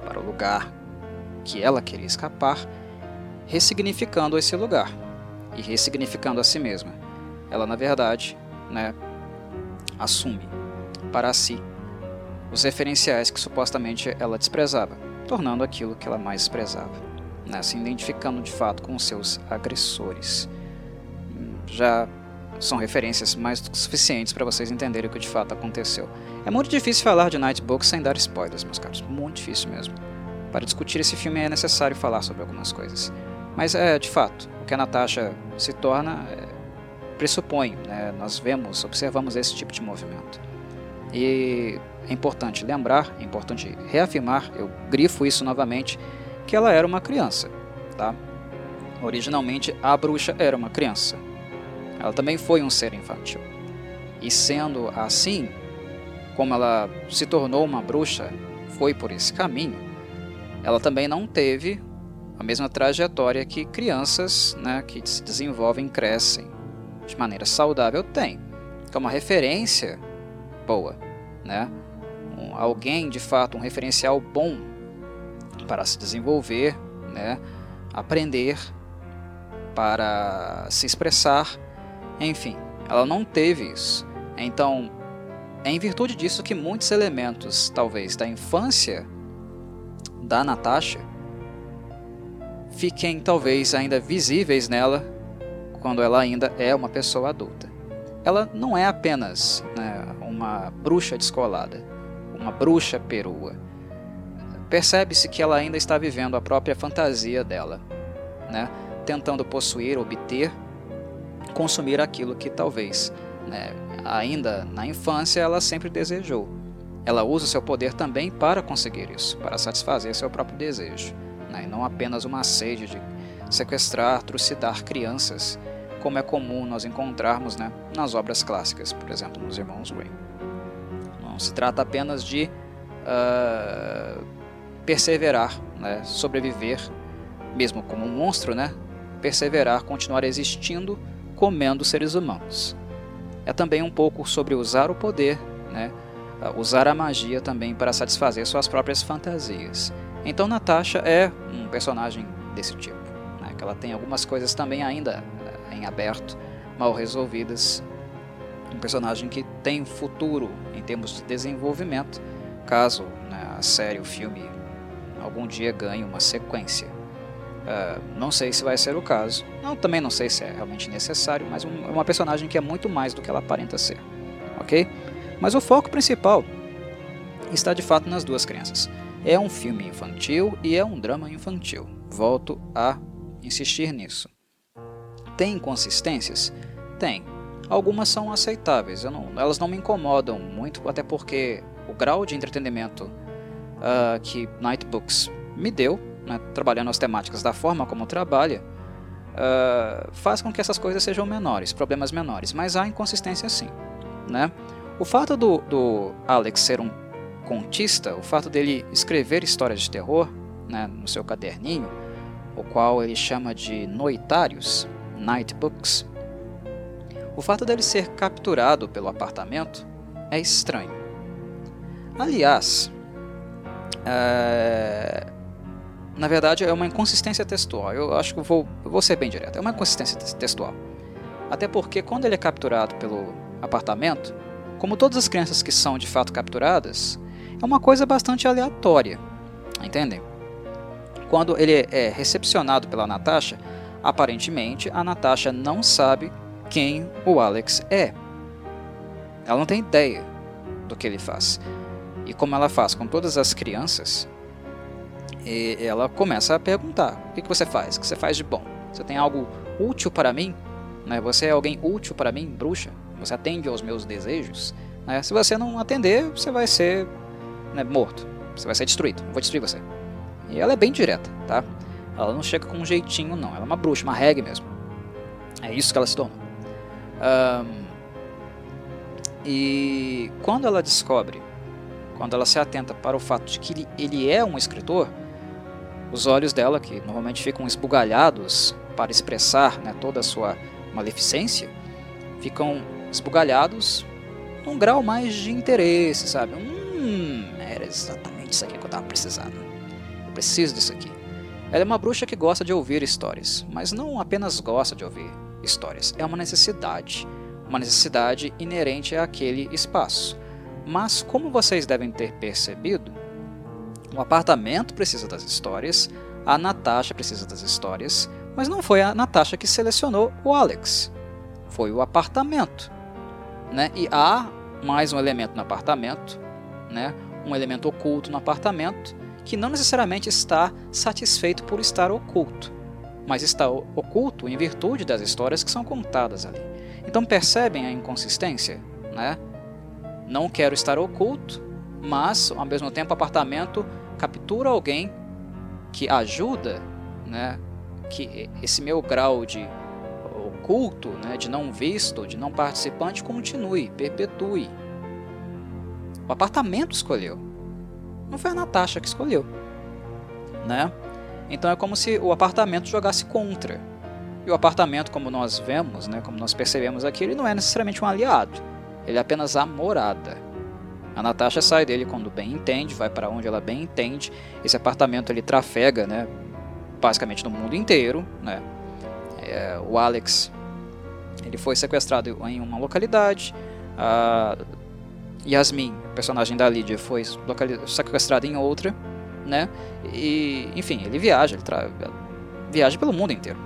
para o lugar que ela queria escapar, ressignificando esse lugar e ressignificando a si mesma. Ela, na verdade, né, assume para si os referenciais que supostamente ela desprezava, tornando aquilo que ela mais desprezava, né, se identificando de fato com os seus agressores. Já são referências mais do que suficientes para vocês entenderem o que de fato aconteceu. É muito difícil falar de Nightbook sem dar spoilers, meus caros, muito difícil mesmo. Para discutir esse filme é necessário falar sobre algumas coisas. Mas é, de fato, o que a Natasha se torna é, pressupõe, né? nós vemos, observamos esse tipo de movimento. E é importante lembrar, é importante reafirmar, eu grifo isso novamente, que ela era uma criança, tá? Originalmente a bruxa era uma criança, ela também foi um ser infantil. E sendo assim, como ela se tornou uma bruxa, foi por esse caminho, ela também não teve a mesma trajetória que crianças né, que se desenvolvem e crescem de maneira saudável têm. Que é uma referência boa, né? Alguém de fato, um referencial bom para se desenvolver, né? aprender, para se expressar enfim, ela não teve isso. Então, é em virtude disso que muitos elementos, talvez, da infância da Natasha fiquem, talvez, ainda visíveis nela quando ela ainda é uma pessoa adulta. Ela não é apenas né, uma bruxa descolada, uma bruxa perua. percebe-se que ela ainda está vivendo a própria fantasia dela, né? tentando possuir, obter, consumir aquilo que talvez, né, ainda na infância, ela sempre desejou. Ela usa seu poder também para conseguir isso, para satisfazer seu próprio desejo, né, e não apenas uma sede de sequestrar, trucidar crianças, como é comum nós encontrarmos né, nas obras clássicas, por exemplo, nos Irmãos Grimm. Não se trata apenas de uh, perseverar, né, sobreviver, mesmo como um monstro, né, perseverar, continuar existindo, comendo seres humanos. É também um pouco sobre usar o poder, né, usar a magia também para satisfazer suas próprias fantasias. Então Natasha é um personagem desse tipo, né, que ela tem algumas coisas também ainda eh, em aberto, mal resolvidas. Um personagem que tem futuro em termos de desenvolvimento, caso né, a série, o filme, algum dia ganhe uma sequência. Uh, não sei se vai ser o caso. Não, também não sei se é realmente necessário, mas um, uma personagem que é muito mais do que ela aparenta ser. Ok? Mas o foco principal está de fato nas duas crianças. É um filme infantil e é um drama infantil. Volto a insistir nisso. Tem inconsistências? Tem. Algumas são aceitáveis, não, elas não me incomodam muito, até porque o grau de entretenimento uh, que Night Books me deu né, trabalhando as temáticas da forma como trabalha, uh, faz com que essas coisas sejam menores, problemas menores, mas há inconsistência sim. Né? O fato do, do Alex ser um contista, o fato dele escrever histórias de terror né, no seu caderninho, o qual ele chama de noitários, night books, o fato dele ser capturado pelo apartamento é estranho. Aliás, é, na verdade, é uma inconsistência textual. Eu acho que vou, vou ser bem direto. É uma inconsistência textual. Até porque quando ele é capturado pelo apartamento, como todas as crianças que são de fato capturadas, é uma coisa bastante aleatória. Entendem? Quando ele é recepcionado pela Natasha, aparentemente a Natasha não sabe quem o Alex é. Ela não tem ideia do que ele faz. E como ela faz com todas as crianças, ela começa a perguntar: o que, você faz? O que você faz de bom? Você tem algo útil para mim? Né? Você é alguém útil para mim, bruxa? Você atende aos meus desejos? Né? Se você não atender, você vai ser né, morto. Você vai ser destruído. Eu vou destruir você. E ela é bem direta, tá? Ela não chega com um jeitinho, não. Ela é uma bruxa, uma reggae mesmo. É isso que ela se torna. Um, e quando ela descobre, quando ela se atenta para o fato de que ele, é um escritor, os olhos dela, que normalmente ficam esbugalhados para expressar né, toda a sua maleficência, ficam esbugalhados num grau mais de interesse, sabe? Hum, era exatamente isso aqui que eu estava precisando. Eu preciso disso aqui. Ela é uma bruxa que gosta de ouvir histórias, mas não apenas gosta de ouvir histórias, é uma necessidade, uma necessidade inerente àquele espaço. Mas, como vocês devem ter percebido, o apartamento precisa das histórias, a Natasha precisa das histórias, mas não foi a Natasha que selecionou o Alex. Foi o apartamento. Né? E há mais um elemento no apartamento, né? um elemento oculto no apartamento, que não necessariamente está satisfeito por estar oculto, mas está oculto em virtude das histórias que são contadas ali. Então percebem a inconsistência? Né? Não quero estar oculto, mas ao mesmo tempo o apartamento captura alguém que ajuda, né, que esse meu grau de oculto, né, de não visto, de não participante continue, perpetue. O apartamento escolheu. Não foi a Natasha que escolheu, né? Então é como se o apartamento jogasse contra. E o apartamento, como nós vemos, né, como nós percebemos aqui, ele não é necessariamente um aliado. Ele é apenas a morada. A Natasha sai dele quando bem entende, vai para onde ela bem entende. Esse apartamento ele trafega, né, basicamente no mundo inteiro, né. É, o Alex ele foi sequestrado em uma localidade. A Yasmin, personagem da Lydia, foi sequestrada em outra, né? E, enfim, ele viaja, ele viaja pelo mundo inteiro.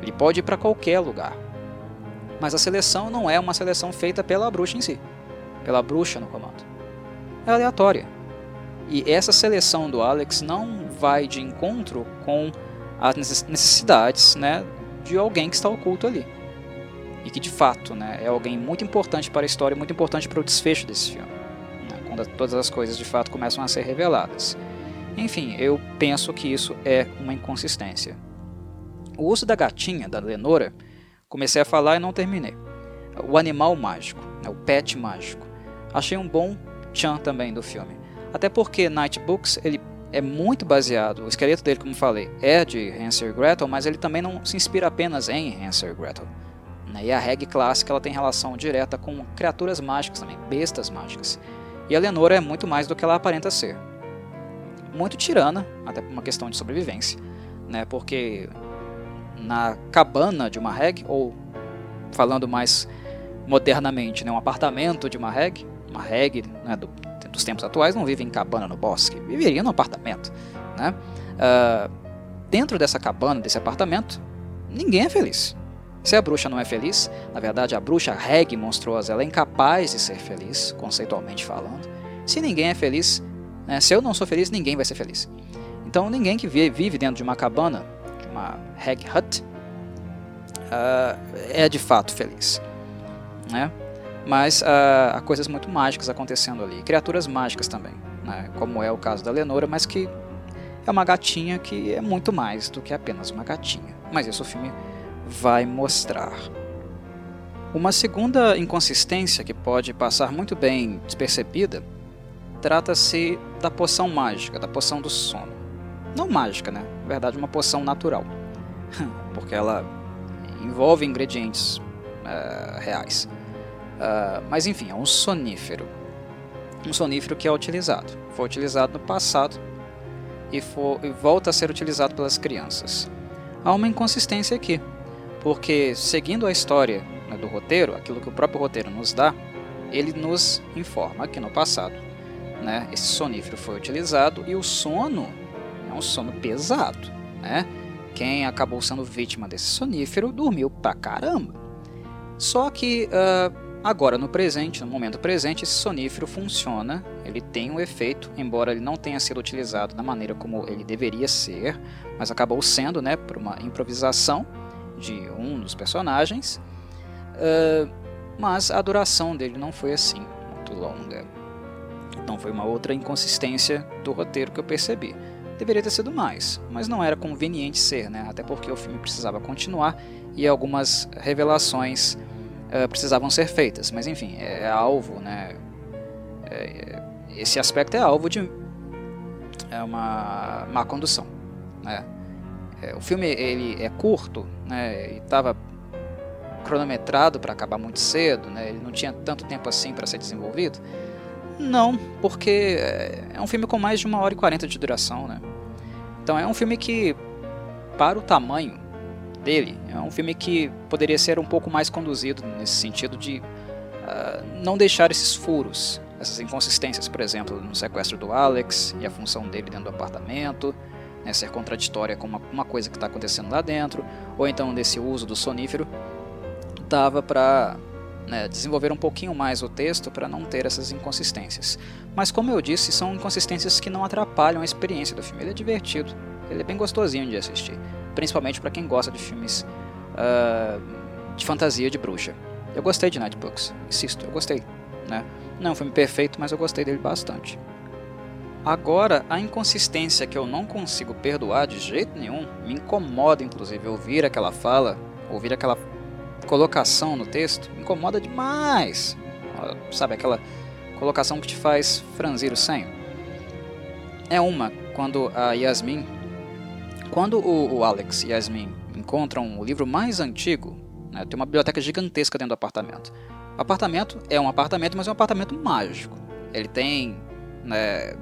Ele pode ir para qualquer lugar. Mas a seleção não é uma seleção feita pela bruxa em si, pela bruxa no comando é aleatória. E essa seleção do Alex não vai de encontro com as necessidades né, de alguém que está oculto ali. E que de fato né, é alguém muito importante para a história, muito importante para o desfecho desse filme. Né, quando todas as coisas de fato começam a ser reveladas. Enfim, eu penso que isso é uma inconsistência. O uso da gatinha, da Lenora, comecei a falar e não terminei. O animal mágico, né, o pet mágico. Achei um bom tchan também do filme. Até porque Night Books ele é muito baseado, o esqueleto dele, como falei, é de Hansel Gretel, mas ele também não se inspira apenas em Hansel Gretel. Né? E a reggae clássica ela tem relação direta com criaturas mágicas também, bestas mágicas. E a Lenora é muito mais do que ela aparenta ser. Muito tirana, até por uma questão de sobrevivência, né? porque na cabana de uma reg, ou falando mais modernamente, né? um apartamento de uma reg, uma reg né? do, dos tempos atuais não vive em cabana no bosque, viveria no apartamento. Né? Uh, dentro dessa cabana, desse apartamento, ninguém é feliz. Se a bruxa não é feliz, na verdade a bruxa reg monstruosa ela é incapaz de ser feliz, conceitualmente falando. Se ninguém é feliz, né, se eu não sou feliz, ninguém vai ser feliz. Então ninguém que vive dentro de uma cabana, de uma reg hut, uh, é de fato feliz. Né? Mas uh, há coisas muito mágicas acontecendo ali, criaturas mágicas também, né? como é o caso da Lenora, mas que é uma gatinha que é muito mais do que apenas uma gatinha. Mas isso o filme vai mostrar. Uma segunda inconsistência que pode passar muito bem despercebida trata-se da poção mágica, da poção do sono. Não mágica, né? Na verdade, uma poção natural, porque ela envolve ingredientes uh, reais. Uh, mas enfim, é um sonífero. Um sonífero que é utilizado. Foi utilizado no passado e, for, e volta a ser utilizado pelas crianças. Há uma inconsistência aqui porque seguindo a história né, do roteiro, aquilo que o próprio roteiro nos dá, ele nos informa que no passado né, esse sonífero foi utilizado e o sono é um sono pesado. Né? Quem acabou sendo vítima desse sonífero dormiu pra caramba. Só que uh, agora no presente, no momento presente, esse sonífero funciona, ele tem um efeito, embora ele não tenha sido utilizado da maneira como ele deveria ser, mas acabou sendo né, por uma improvisação de um dos personagens, uh, mas a duração dele não foi assim, muito longa. Então foi uma outra inconsistência do roteiro que eu percebi. Deveria ter sido mais, mas não era conveniente ser, né? até porque o filme precisava continuar e algumas revelações uh, precisavam ser feitas. Mas enfim, é, é alvo, né? É, esse aspecto é alvo de é uma má condução. Né? É, o filme ele é curto, né, e estava cronometrado para acabar muito cedo, né, ele não tinha tanto tempo assim para ser desenvolvido. Não, porque é um filme com mais de uma hora e quarenta de duração, né? Então é um filme que, para o tamanho dele, é um filme que poderia ser um pouco mais conduzido nesse sentido de uh, não deixar esses furos, essas inconsistências, por exemplo, no sequestro do Alex e a função dele dentro do apartamento, né, ser contraditória com uma, uma coisa que está acontecendo lá dentro, ou então desse uso do sonífero, dava para né, desenvolver um pouquinho mais o texto para não ter essas inconsistências. Mas como eu disse, são inconsistências que não atrapalham a experiência do filme. Ele é divertido, ele é bem gostosinho de assistir, principalmente para quem gosta de filmes uh, de fantasia de bruxa. Eu gostei de Night Books, insisto, eu gostei. Né? Não é um filme perfeito, mas eu gostei dele bastante. Agora, a inconsistência que eu não consigo perdoar de jeito nenhum, me incomoda inclusive ouvir aquela fala, ouvir aquela colocação no texto, incomoda demais. Sabe, aquela colocação que te faz franzir o senho. É uma, quando a Yasmin. Quando o, o Alex e Yasmin encontram o livro mais antigo, né, tem uma biblioteca gigantesca dentro do apartamento. O apartamento é um apartamento, mas é um apartamento mágico. Ele tem né,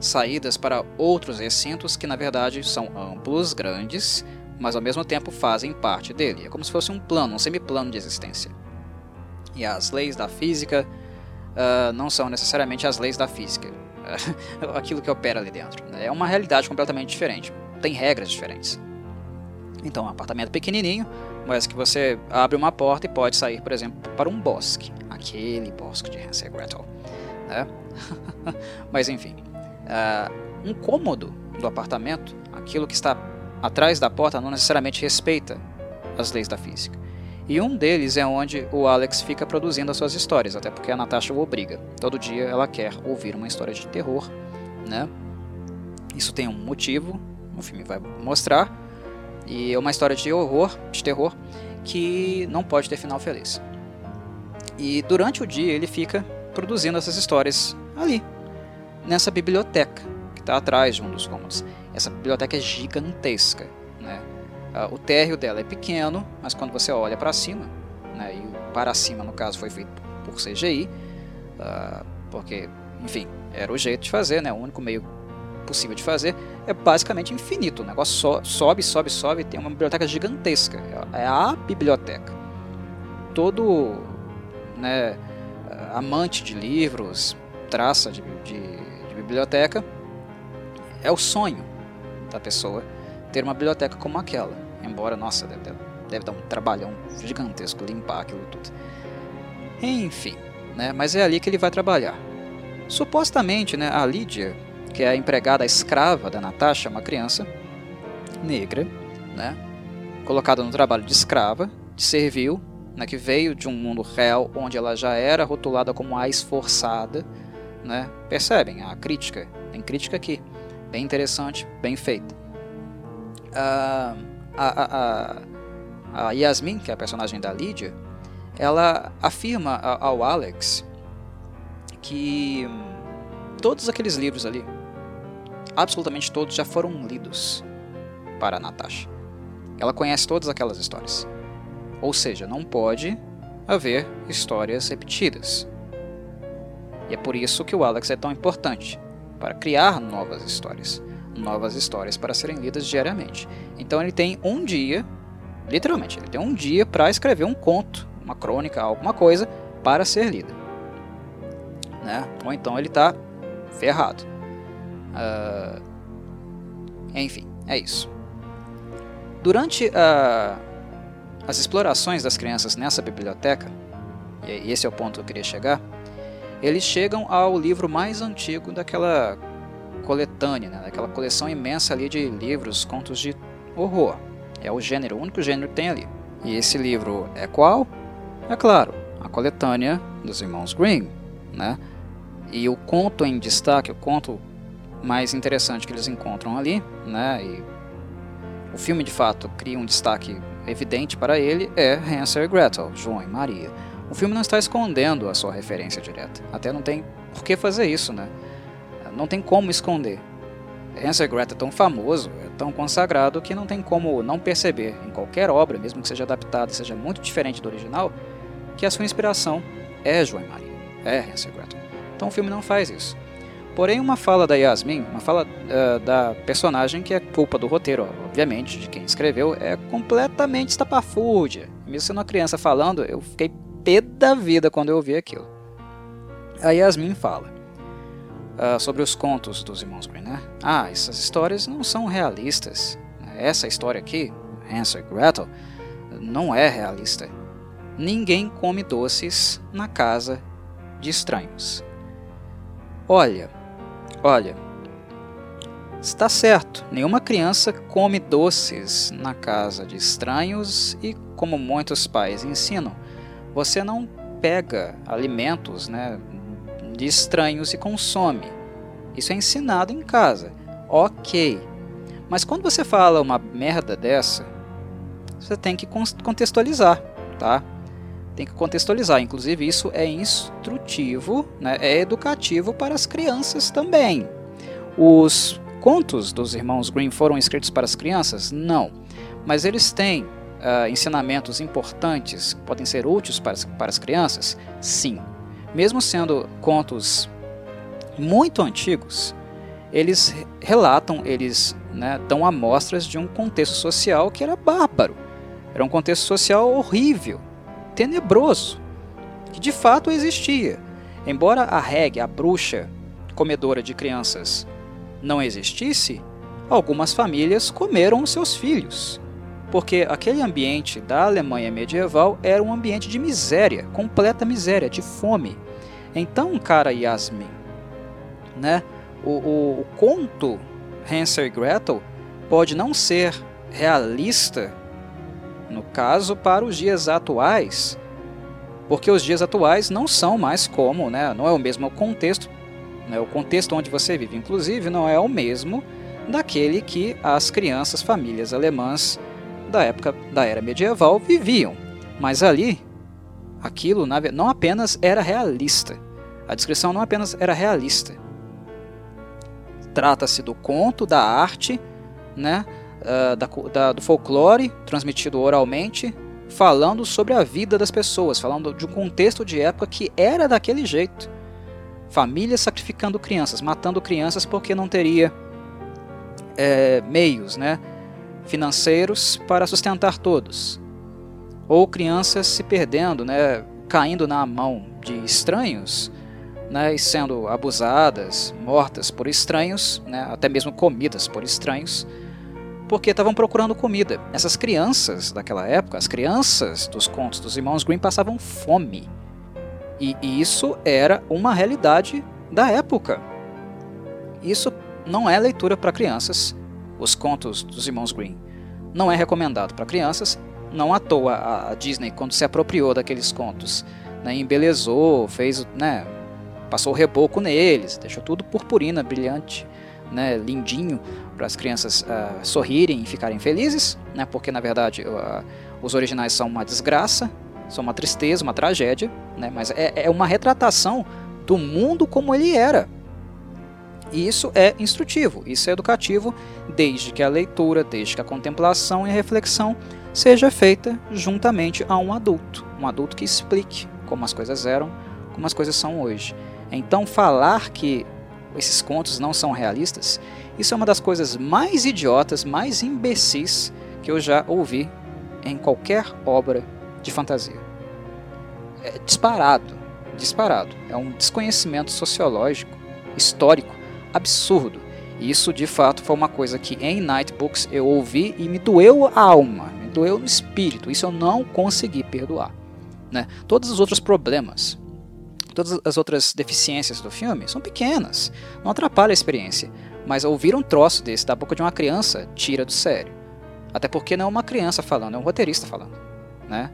saídas para outros recintos que na verdade são amplos, grandes, mas ao mesmo tempo fazem parte dele. É como se fosse um plano, um semiplano de existência. E as leis da física uh, não são necessariamente as leis da física, aquilo que opera ali dentro. É uma realidade completamente diferente, tem regras diferentes. Então, um apartamento pequenininho, mas que você abre uma porta e pode sair, por exemplo, para um bosque, aquele bosque de Hansel Gretel. Né? mas enfim, uh, um cômodo do apartamento, aquilo que está atrás da porta, não necessariamente respeita as leis da física. E um deles é onde o Alex fica produzindo as suas histórias, até porque a Natasha o obriga. Todo dia ela quer ouvir uma história de terror, né? Isso tem um motivo, o filme vai mostrar, e é uma história de horror, de terror, que não pode ter final feliz. E durante o dia ele fica produzindo essas histórias ali, nessa biblioteca que está atrás de um dos cômodos. Essa biblioteca é gigantesca, né? Uh, o térreo dela é pequeno, mas quando você olha para cima, né, e o para cima no caso foi feito por CGI, uh, ah, porque, enfim, era o jeito de fazer, né, o único meio possível de fazer, é basicamente infinito. O negócio so, sobe, sobe, sobe, tem uma biblioteca gigantesca. É a biblioteca. Todo né, amante de livros, traça de, de, de biblioteca, é o sonho da pessoa ter uma biblioteca como aquela. Embora, nossa, deve, deve dar um trabalhão gigantesco limpar aquilo tudo. Enfim, né, mas é ali que ele vai trabalhar. Supostamente, né, a Lídia, que é a empregada escrava da Natasha, uma criança negra, né, colocada no trabalho de escrava, de servil, né, que veio de um mundo real onde ela já era rotulada como a esforçada. Né? Percebem a crítica? Tem crítica aqui. Bem interessante, bem feita. Uh, a, a, a, Yasmin, que é a personagem da Lídia, ela afirma ao Alex que todos aqueles livros ali, absolutamente todos, já foram lidos para a Natasha. Ela conhece todas aquelas histórias. Ou seja, não pode haver histórias repetidas. E é por isso que o Alex é tão importante para criar novas histórias, novas histórias para serem lidas diariamente. Então ele tem um dia, literalmente, ele tem um dia para escrever um conto, uma crônica, alguma coisa para ser lida. Né? Ou então ele está ferrado. Uh, enfim, é isso. Durante a as explorações das crianças nessa biblioteca, e esse é o ponto que eu queria chegar, eles chegam ao livro mais antigo daquela coletânea, né, daquela coleção imensa ali de livros, contos de horror. É o gênero, o único gênero que tem ali. E esse livro é qual? É claro, a coletânea dos irmãos Grimm, né? E o conto em destaque, o conto mais interessante que eles encontram ali, né? E o filme de fato cria um destaque evidente para ele é Hansel e Gretel, João e Maria. O filme não está escondendo a sua referência direta. Até não tem por que fazer isso, né? Não tem como esconder. Hansel e Gretel é tão famoso, é tão consagrado que não tem como não perceber em qualquer obra, mesmo que seja adaptada, seja muito diferente do original, que a sua inspiração é João e Maria, é Hansel e Gretel. Então o filme não faz isso. Porém, uma fala da Yasmin, uma fala uh, da personagem que é culpa do roteiro, obviamente, de quem escreveu, é completamente estapafúrdia. Mesmo sendo uma criança falando, eu fiquei pé da vida quando eu ouvi aquilo. A Yasmin fala uh, sobre os contos dos irmãos Green, né? Ah, essas histórias não são realistas. Essa história aqui, Hansel e Gretel, não é realista. Ninguém come doces na casa de estranhos. Olha, Olha, está certo, nenhuma criança come doces na casa de estranhos e, como muitos pais ensinam, você não pega alimentos né, de estranhos e consome. Isso é ensinado em casa. Ok. Mas quando você fala uma merda dessa, você tem que contextualizar, tá? tem que contextualizar. Inclusive, isso é instrutivo, né, é educativo para as crianças também. Os contos dos irmãos Grimm foram escritos para as crianças? Não. Mas eles têm uh, ensinamentos importantes que podem ser úteis para, para as crianças? Sim. Mesmo sendo contos muito antigos, eles relatam, eles né, dão amostras de um contexto social que era bárbaro. Era um contexto social horrível tenebroso, que de fato existia. Embora a Reg, a bruxa comedora de crianças, não existisse, algumas famílias comeram seus filhos, porque aquele ambiente da Alemanha medieval era um ambiente de miséria, completa miséria, de fome. Então, cara Yasmin, né, o, o, o conto Hansel e Gretel pode não ser realista, no caso, para os dias atuais, porque os dias atuais não são mais como, né, não é o mesmo contexto, né, o contexto onde você vive, inclusive, não é o mesmo daquele que as crianças, famílias alemãs da época da era medieval viviam. Mas ali, aquilo não apenas era realista, a descrição não apenas era realista. Trata-se do conto, da arte, né, uh, da, da, do folclore transmitido oralmente, falando sobre a vida das pessoas, falando de um contexto de época que era daquele jeito. Famílias sacrificando crianças, matando crianças porque não teria é, meios né, financeiros para sustentar todos. Ou crianças se perdendo, né, caindo na mão de estranhos né, e sendo abusadas, mortas por estranhos, né, até mesmo comidas por estranhos, porque estavam procurando comida. Essas crianças daquela época, as crianças dos contos dos irmãos Grimm passavam fome. E isso era uma realidade da época. Isso não é leitura para crianças, os contos dos irmãos Grimm. Não é recomendado para crianças, não à toa a Disney, quando se apropriou daqueles contos, né, embelezou, fez, né, passou reboco neles, deixou tudo purpurina, brilhante, né, lindinho, para as crianças uh, sorrirem e ficarem felizes, né, porque na verdade uh, os originais são uma desgraça, são uma tristeza, uma tragédia, né, mas é, é uma retratação do mundo como ele era. Isso é instrutivo, isso é educativo, desde que a leitura, desde que a contemplação e a reflexão seja feita juntamente a um adulto, um adulto que explique como as coisas eram, como as coisas são hoje. Então, falar que esses contos não são realistas, isso é uma das coisas mais idiotas, mais imbecis que eu já ouvi em qualquer obra de fantasia. É disparado, disparado. É um desconhecimento sociológico, histórico, absurdo. Isso de fato foi uma coisa que em Night Books eu ouvi e me doeu a alma, me doeu no espírito. Isso eu não consegui perdoar. Né? Todos os outros problemas, todas as outras deficiências do filme são pequenas, não atrapalha a experiência. Mas ouvir um troço desse da boca de uma criança tira do sério. Até porque não é uma criança falando, é um roteirista falando. Né?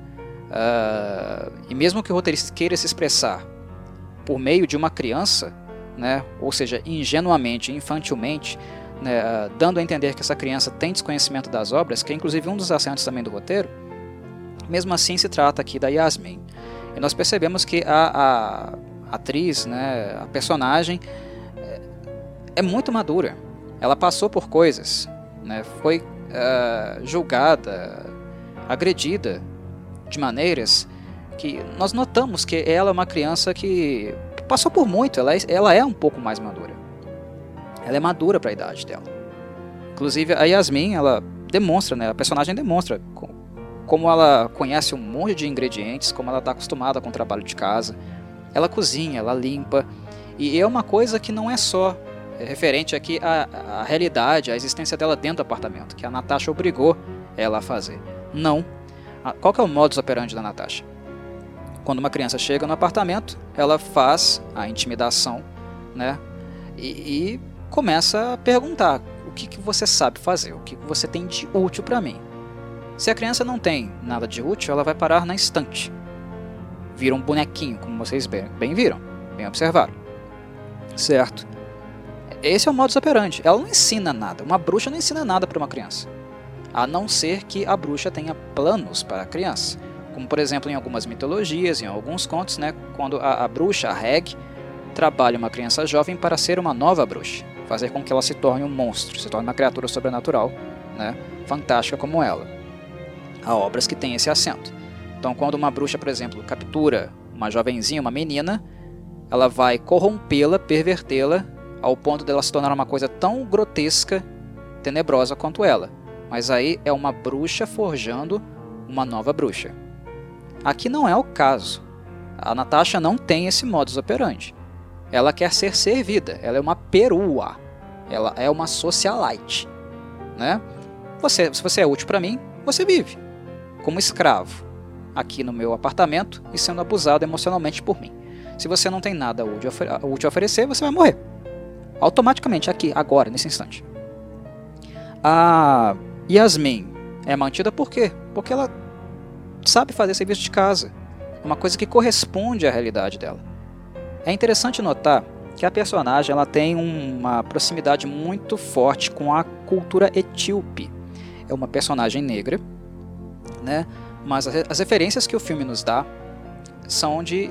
Uh, e mesmo que o roteirista queira se expressar por meio de uma criança, né, ou seja, ingenuamente, infantilmente, né, uh, dando a entender que essa criança tem desconhecimento das obras, que é inclusive um dos acentos também do roteiro, mesmo assim se trata aqui da Yasmin. E nós percebemos que a, a atriz, né, a personagem, é, é muito madura. Ela passou por coisas, né, foi uh, julgada, agredida de maneiras que nós notamos que ela é uma criança que passou por muito, ela é, ela é um pouco mais madura. Ela é madura para a idade dela. Inclusive a Yasmin, ela demonstra, né, a personagem demonstra como ela conhece um monte de ingredientes, como ela está acostumada com o trabalho de casa. Ela cozinha, ela limpa. E é uma coisa que não é só referente aqui à, à realidade, à existência dela dentro do apartamento, que a Natasha obrigou ela a fazer. Não. Qual que é o modus operandi da Natasha? Quando uma criança chega no apartamento, ela faz a intimidação, né? E, e começa a perguntar o que, que você sabe fazer, o que, você tem de útil para mim. Se a criança não tem nada de útil, ela vai parar na estante. Vira um bonequinho, como vocês bem, bem viram, bem observaram. Certo? Esse é o modus operandi. Ela não ensina nada. Uma bruxa não ensina nada para uma criança. A não ser que a bruxa tenha planos para a criança. Como, por exemplo, em algumas mitologias, em alguns contos, né, quando a, a bruxa, a Reg, trabalha uma criança jovem para ser uma nova bruxa. Fazer com que ela se torne um monstro, se torne uma criatura sobrenatural, né, fantástica como ela. Há obras que têm esse acento. Então, quando uma bruxa, por exemplo, captura uma jovenzinha, uma menina, ela vai corrompê-la, pervertê-la, ao ponto dela se tornar uma coisa tão grotesca, tenebrosa quanto ela. Mas aí é uma bruxa forjando uma nova bruxa. Aqui não é o caso. A Natasha não tem esse modus operandi. Ela quer ser servida, ela é uma perua, ela é uma socialite. Né? Você, se você é útil para mim, você vive como escravo aqui no meu apartamento e sendo abusado emocionalmente por mim. Se você não tem nada útil a oferecer, você vai morrer. automaticamente aqui, agora, nesse instante. A Yasmin é mantida por quê? Porque ela sabe fazer serviço de casa, uma coisa que corresponde à realidade dela. É interessante notar que a personagem ela tem uma proximidade muito forte com a cultura etíope. É uma personagem negra, né? mas as referências que o filme nos dá são de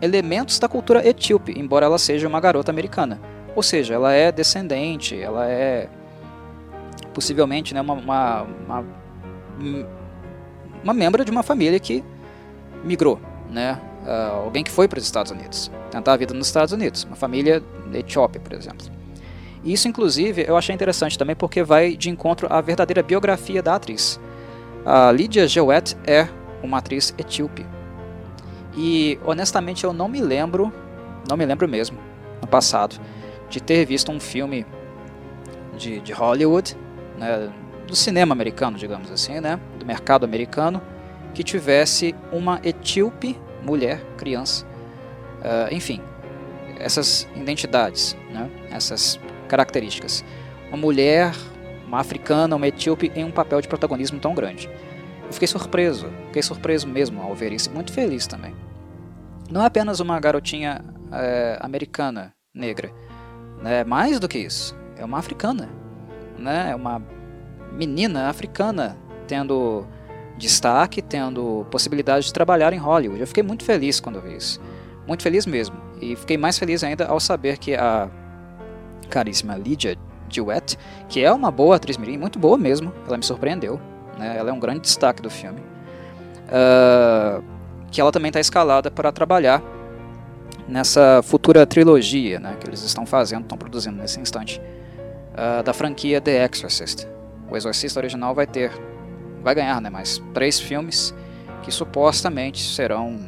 elementos da cultura etíope, embora ela seja uma garota americana. Ou seja, ela é descendente, ela é possivelmente né, uma, uma, uma, uma membro de uma família que migrou, né? Uh, alguém que foi para os Estados Unidos, tentar a vida nos Estados Unidos, uma família etíope, por exemplo. Isso, inclusive, eu achei interessante também porque vai de encontro à verdadeira biografia da atriz. A Lydia Jewett é uma atriz etíope. E, honestamente, eu não me lembro, não me lembro mesmo, no passado, de ter visto um filme de, de Hollywood, né, do cinema americano, digamos assim, né, do mercado americano, que tivesse uma etíope mulher, criança, uh, enfim, essas identidades, né, essas características. Uma mulher, uma africana, uma etíope em um papel de protagonismo tão grande. Eu fiquei surpreso, fiquei surpreso mesmo ao ver isso, muito feliz também. Não é apenas uma garotinha é, americana, negra, né? mais do que isso, é uma africana, né? é uma menina africana tendo destaque, tendo possibilidade de trabalhar em Hollywood. Eu fiquei muito feliz quando vi isso, muito feliz mesmo. E fiquei mais feliz ainda ao saber que a caríssima Lydia Duet, que é uma boa atriz mirim, muito boa mesmo, ela me surpreendeu, né? ela é um grande destaque do filme, uh, que ela também está escalada para trabalhar nessa futura trilogia né, que eles estão fazendo, estão produzindo nesse instante, uh, da franquia The Exorcist. O Exorcista original vai ter, vai ganhar né, mais três filmes que supostamente serão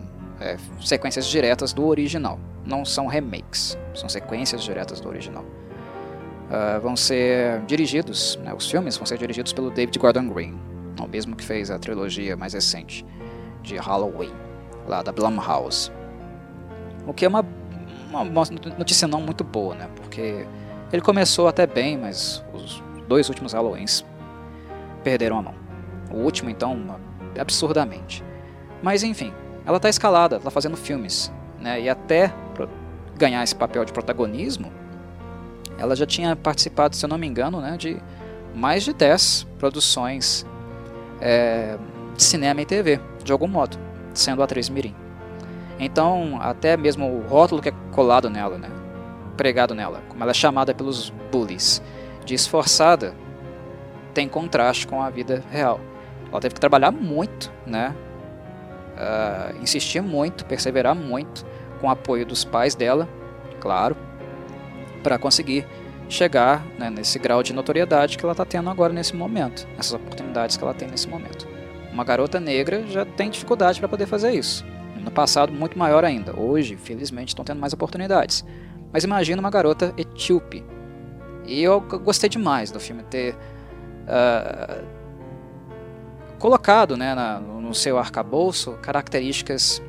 é, sequências diretas do original. Não são remakes, são sequências diretas do original. Uh, vão ser dirigidos, né, os filmes vão ser dirigidos pelo David Gordon Green, o mesmo que fez a trilogia mais recente de Halloween, lá da Blumhouse. O que é uma, uma, notícia não muito boa, né? Porque ele começou até bem, mas os dois últimos Halloweens perderam a mão. O último, então, absurdamente. Mas enfim, ela está escalada, está fazendo filmes, né? E até ganhar esse papel de protagonismo, ela já tinha participado, se eu não me engano, né, de mais de 10 produções é, de cinema e TV, de algum modo, sendo atriz mirim. Então, até mesmo o rótulo que é colado nela, né, pregado nela, como ela é chamada pelos bullies, de esforçada, tem contraste com a vida real. Ela teve que trabalhar muito, né, uh, insistir muito, perseverar muito, com o apoio dos pais dela, claro, para conseguir chegar né, nesse grau de notoriedade que ela está tendo agora nesse momento, essas oportunidades que ela tem nesse momento. Uma garota negra já tem dificuldade para poder fazer isso. No passado, muito maior ainda. Hoje, felizmente, estão tendo mais oportunidades. Mas imagina uma garota etíope. E eu gostei demais do filme ter uh, colocado né, na, no seu arcabouço características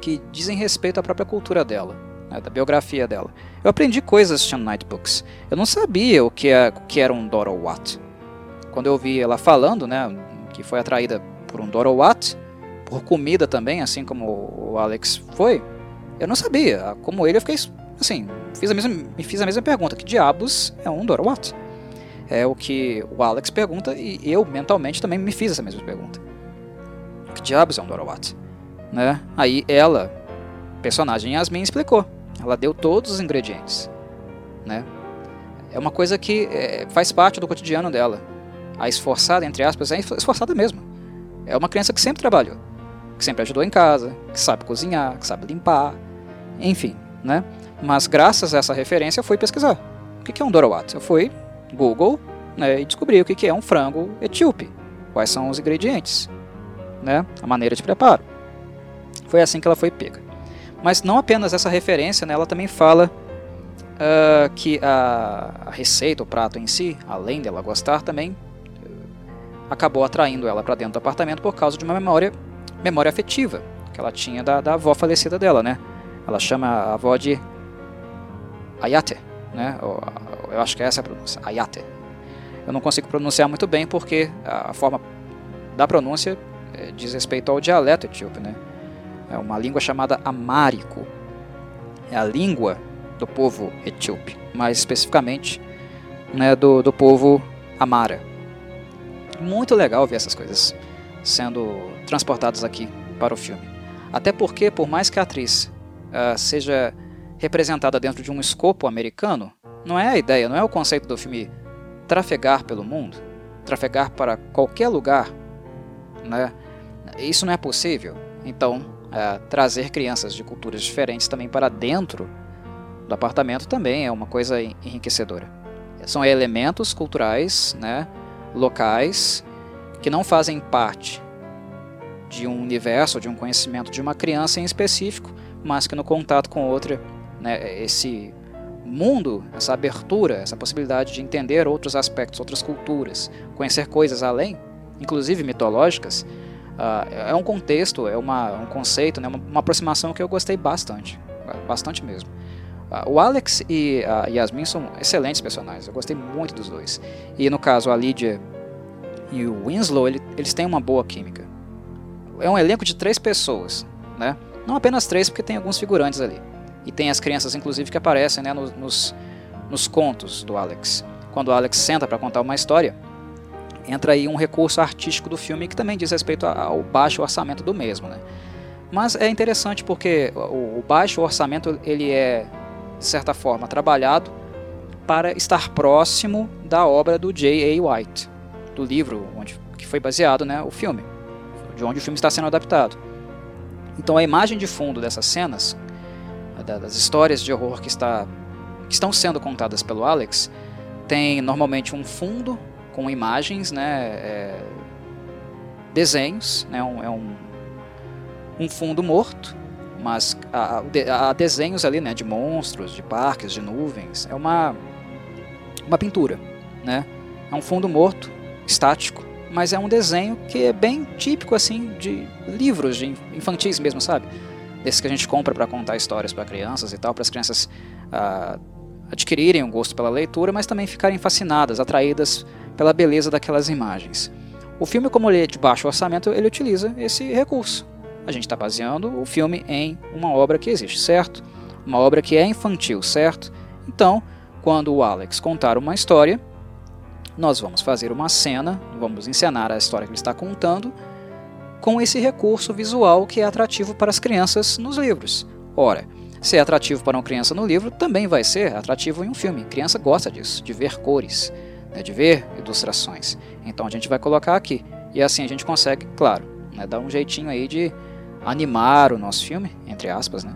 que dizem respeito à própria cultura dela, né, da biografia dela. Eu aprendi coisas assistindo Nightbooks. Eu não sabia o que, é, o que era um Dorowat. Quando eu vi ela falando, né, que foi atraída por um Dorowat, por comida também, assim como o Alex foi, eu não sabia. Como ele, eu fiquei assim, fiz a mesma, me fiz a mesma pergunta: que diabos é um Dorowat? É o que o Alex pergunta e eu mentalmente também me fiz essa mesma pergunta. Que diabos é um Dorowat? Né? Aí ela, personagem Yasmin, explicou. Ela deu todos os ingredientes. Né? É uma coisa que é, faz parte do cotidiano dela. A esforçada, entre aspas, é esforçada mesmo. É uma criança que sempre trabalhou que sempre ajudou em casa, que sabe cozinhar, que sabe limpar, enfim, né? Mas graças a essa referência eu fui pesquisar. O que é um Dorowat? Eu fui Google né, e descobri o que é um frango etíope. Quais são os ingredientes, né? A maneira de preparo. Foi assim que ela foi pega. Mas não apenas essa referência, né, ela também fala uh, que a, receita, o prato em si, além dela gostar, também uh, acabou atraindo ela para dentro do apartamento por causa de uma memória memória afetiva que ela tinha da, da avó falecida dela, né? Ela chama a avó de Ayate, né? Eu acho que essa é a pronúncia, Ayate. Eu não consigo pronunciar muito bem porque a forma da pronúncia é, diz respeito ao dialeto etíope, né? É uma língua chamada amárico. É a língua do povo etíope, mais especificamente né, do, do povo amara. Muito legal ver essas coisas sendo transportadas aqui para o filme. Até porque, por mais que a atriz uh, seja representada dentro de um escopo americano, não é a ideia, não é o conceito do filme trafegar pelo mundo, trafegar para qualquer lugar, né? Isso não é possível. Então, uh, trazer crianças de culturas diferentes também para dentro do apartamento também é uma coisa enriquecedora. São elementos culturais, né, locais, que não fazem parte de um universo, de um conhecimento de uma criança em específico, mas que no contato com outra, né, esse mundo, essa abertura, essa possibilidade de entender outros aspectos, outras culturas, conhecer coisas além, inclusive mitológicas, uh, é um contexto, é uma, um conceito, né, uma, aproximação que eu gostei bastante, bastante mesmo. Uh, o Alex e a Yasmin são excelentes personagens, eu gostei muito dos dois. E no caso, a Lydia e o Winslow, ele, eles têm uma boa química. É um elenco de três pessoas, né? Não apenas três, porque tem alguns figurantes ali. E tem as crianças, inclusive, que aparecem né, nos, nos, contos do Alex. Quando o Alex senta para contar uma história, entra aí um recurso artístico do filme que também diz respeito ao baixo orçamento do mesmo. Né? Mas é interessante porque o, o baixo orçamento ele é, de certa forma, trabalhado para estar próximo da obra do J.A. White, do livro onde que foi baseado né, o filme, de onde o filme está sendo adaptado. Então a imagem de fundo dessas cenas, das histórias de horror que, está, que estão sendo contadas pelo Alex, tem normalmente um fundo com imagens, né, é, desenhos, né, um, é um, um fundo morto, mas há, há desenhos ali né, de monstros, de parques, de nuvens. É uma, uma pintura, né? É um fundo morto, estático, mas é um desenho que é bem típico assim de livros de infantis mesmo, sabe? Desses que a gente compra para contar histórias para crianças e tal, para as crianças ah, adquirirem um gosto pela leitura, mas também ficarem fascinadas, atraídas pela beleza daquelas imagens. O filme, como ele é de baixo orçamento, ele utiliza esse recurso. A gente está baseando o filme em uma obra que existe, certo? Uma obra que é infantil, certo? Então, quando o Alex contar uma história, nós vamos fazer uma cena, vamos encenar a história que ele está contando, com esse recurso visual que é atrativo para as crianças nos livros. Ora, se é atrativo para uma criança no livro, também vai ser atrativo em um filme. A criança gosta disso, de ver cores, né, de ver ilustrações. Então a gente vai colocar aqui. E assim a gente consegue, claro, né, dar um jeitinho aí de animar o nosso filme, entre aspas, né?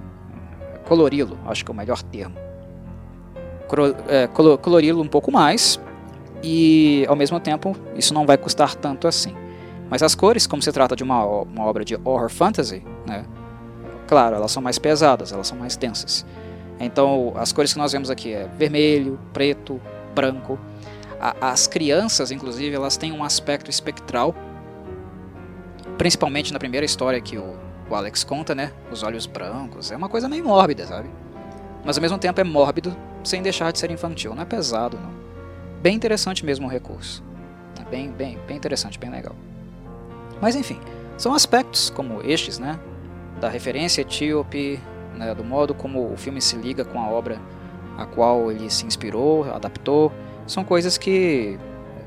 colori-lo, acho que é o melhor termo. É, colori-lo um pouco mais, e ao mesmo tempo isso não vai custar tanto assim. Mas as cores, como se trata de uma, uma obra de horror fantasy, né, claro, elas são mais pesadas, elas são mais densas. Então as cores que nós vemos aqui é vermelho, preto, branco. A, as crianças, inclusive, elas têm um aspecto espectral, principalmente na primeira história que o, o Alex conta, né? Os olhos brancos, é uma coisa meio mórbida, sabe? Mas ao mesmo tempo é mórbido sem deixar de ser infantil, não é pesado, não. Bem interessante mesmo o recurso. É bem, bem, bem interessante, bem legal. Mas enfim, são aspectos como estes, né? Da referência etíope, né, do modo como o filme se liga com a obra a qual ele se inspirou, adaptou, são coisas que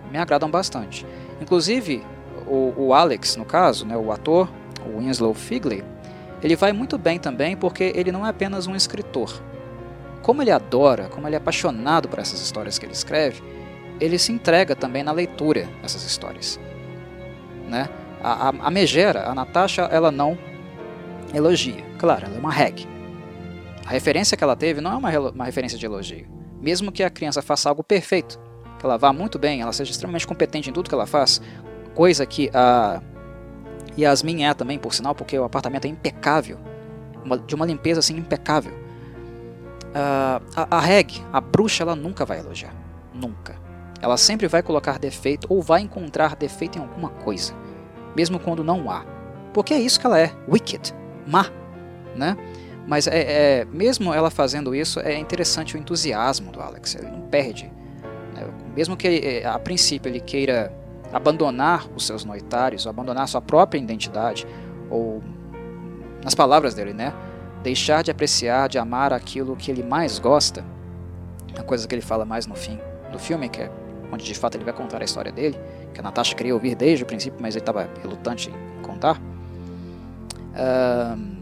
me agradam bastante. Inclusive, o, o Alex, no caso, né, o ator, o Winslow Figley, ele vai muito bem também porque ele não é apenas um escritor. Como ele adora, como ele é apaixonado por essas histórias que ele escreve, ele se entrega também na leitura dessas histórias. Né? A, a, a Megera, a Natasha, ela não elogia. Claro, ela é uma reg. A referência que ela teve não é uma, uma referência de elogio. Mesmo que a criança faça algo perfeito, que ela vá muito bem, ela seja extremamente competente em tudo que ela faz, coisa que a Yasmin é também, por sinal, porque o apartamento é impecável, uma, de uma limpeza assim impecável. Uh, a, a a bruxa, ela nunca vai elogiar. Nunca. Ela sempre vai colocar defeito ou vai encontrar defeito em alguma coisa, mesmo quando não há. Porque é isso que ela é, wicked, má, né? Mas é, é, mesmo ela fazendo isso, é interessante o entusiasmo do Alex. Ele não perde. Né? Mesmo que é, a princípio ele queira abandonar os seus noitários, abandonar sua própria identidade, ou nas palavras dele, né? Deixar de apreciar, de amar aquilo que ele mais gosta, a coisa que ele fala mais no fim do filme, que é onde de fato ele vai contar a história dele, que a Natasha queria ouvir desde o princípio, mas ele estava relutante em contar. Uh,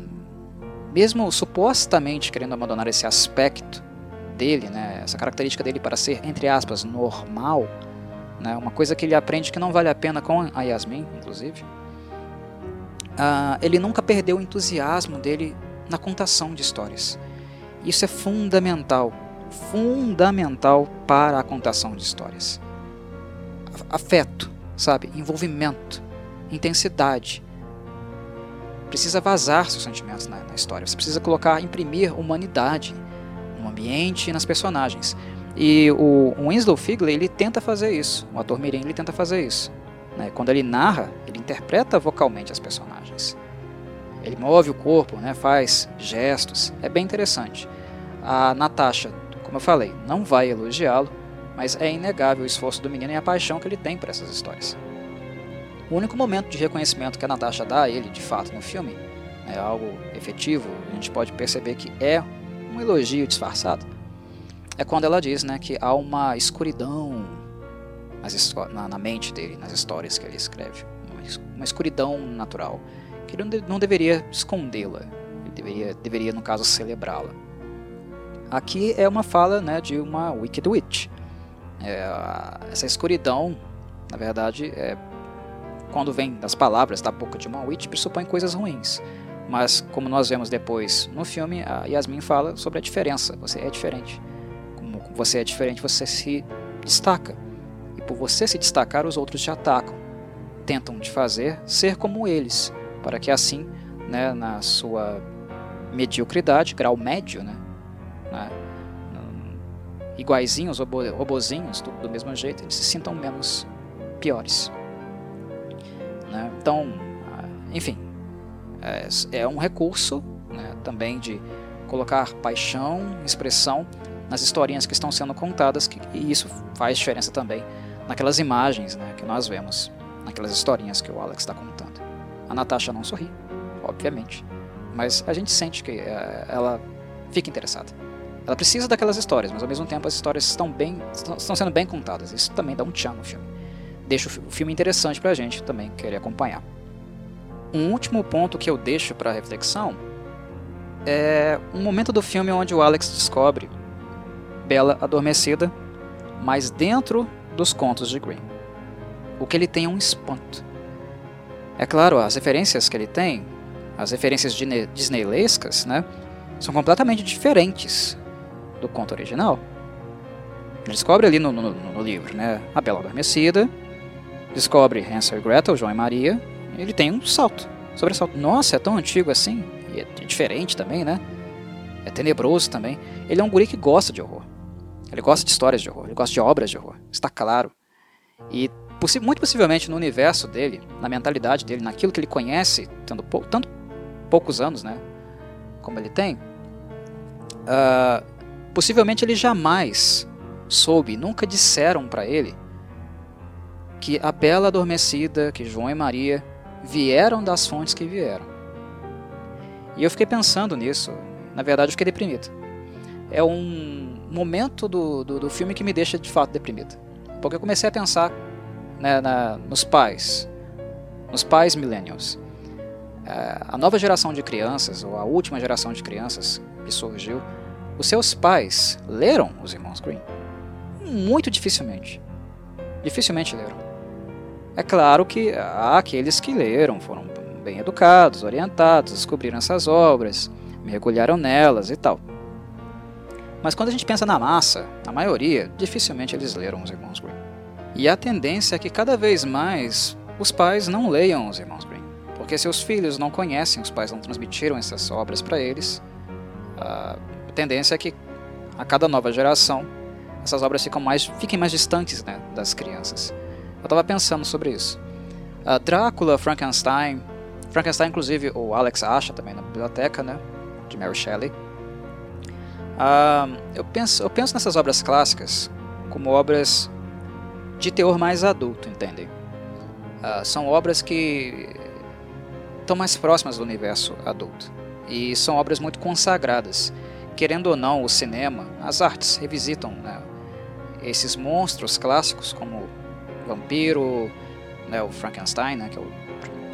mesmo supostamente querendo abandonar esse aspecto dele, né, essa característica dele para ser, entre aspas, normal, né, uma coisa que ele aprende que não vale a pena com a Yasmin, inclusive, uh, ele nunca perdeu o entusiasmo dele na contação de histórias. Isso é fundamental, fundamental para a contação de histórias. Afeto, sabe? Envolvimento, intensidade, precisa vazar seus sentimentos na, na, história. Você precisa colocar, imprimir humanidade no ambiente e nas personagens. E o, o Winslow Figley ele tenta fazer isso. O ator Mirim ele tenta fazer isso. Né? Quando ele narra, ele interpreta vocalmente as personagens. Ele move o corpo, né? faz gestos. É bem interessante. A Natasha, como eu falei, não vai elogiá-lo, mas é inegável o esforço do menino e a paixão que ele tem por essas histórias. O único momento de reconhecimento que a Natasha dá a ele, de fato, no filme, é algo efetivo, a gente pode perceber que é um elogio disfarçado, é quando ela diz né, que há uma escuridão na, na, mente dele, nas histórias que ele escreve. Uma, escuridão natural, que ele não, não deveria escondê-la, ele deveria, deveria, no caso, celebrá-la. Aqui é uma fala né, de uma Wicked Witch. É, essa escuridão, na verdade, é quando vem das palavras da boca de uma witch, pressupõe coisas ruins. Mas, como nós vemos depois no filme, a Yasmin fala sobre a diferença. Você é diferente. Como você é diferente, você se destaca. E por você se destacar, os outros te atacam. Tentam te fazer ser como eles, para que assim, né, na sua mediocridade, grau médio, né, né iguaizinhos, robozinhos, do, do mesmo jeito, eles se sintam menos piores. Né? Então, ah, enfim, é, é um recurso né, também de colocar paixão, expressão nas historinhas que estão sendo contadas, que, e isso faz diferença também naquelas imagens né, que nós vemos, naquelas historinhas que o Alex está contando. A Natasha não sorri, obviamente, mas a gente sente que é, ela fica interessada. Ela precisa daquelas histórias, mas ao mesmo tempo as histórias estão, bem, estão sendo bem contadas. Isso também dá um tchan no filme deixa o filme interessante para a gente também querer acompanhar. Um último ponto que eu deixo para reflexão é um momento do filme onde o Alex descobre Bela adormecida, mas dentro dos contos de Grimm. O que ele tem é um espanto. É claro, as referências que ele tem, as referências disneylescas, né, são completamente diferentes do conto original. Ele descobre ali no, no, no livro, né, a Bela Adormecida, descobre Hansel e Gretel, João e Maria, ele tem um salto, sobressalto. Nossa, é tão antigo assim, e é diferente também, né? É tenebroso também. Ele é um guri que gosta de horror. Ele gosta de histórias de horror, ele gosta de obras de horror, está claro. E muito possivelmente no universo dele, na mentalidade dele, naquilo que ele conhece, tendo pou, tanto poucos anos, né? Como ele tem, uh, possivelmente ele jamais soube, nunca disseram para ele que a Bela adormecida, que João e Maria vieram das fontes que vieram. E eu fiquei pensando nisso, na verdade eu fiquei deprimido. É um momento do, do, do filme que me deixa de fato deprimido. Porque eu comecei a pensar né, na, nos pais, nos pais millennials. É, a nova geração de crianças, ou a última geração de crianças que surgiu, os seus pais leram os irmãos Green? Muito dificilmente. Dificilmente leram. É claro que há aqueles que leram, foram bem educados, orientados, descobriram essas obras, mergulharam nelas e tal. Mas quando a gente pensa na massa, a maioria, dificilmente eles leram os Irmãos Grimm. E a tendência é que cada vez mais os pais não leiam os Irmãos Grimm, porque seus filhos não conhecem, os pais não transmitiram essas obras para eles. A tendência é que a cada nova geração essas obras ficam mais, fiquem mais distantes né, das crianças. Eu estava pensando sobre isso. Uh, Drácula, Frankenstein. Frankenstein, inclusive, o Alex acha também na biblioteca, né? de Mary Shelley. Ah, eu, penso, eu penso nessas obras clássicas como obras de teor mais adulto, entendem? Ah, são obras que estão mais próximas do universo adulto e são obras muito consagradas. Querendo ou não, o cinema, as artes revisitam né, esses monstros clássicos como o vampiro, né, o Frankenstein, né, que é o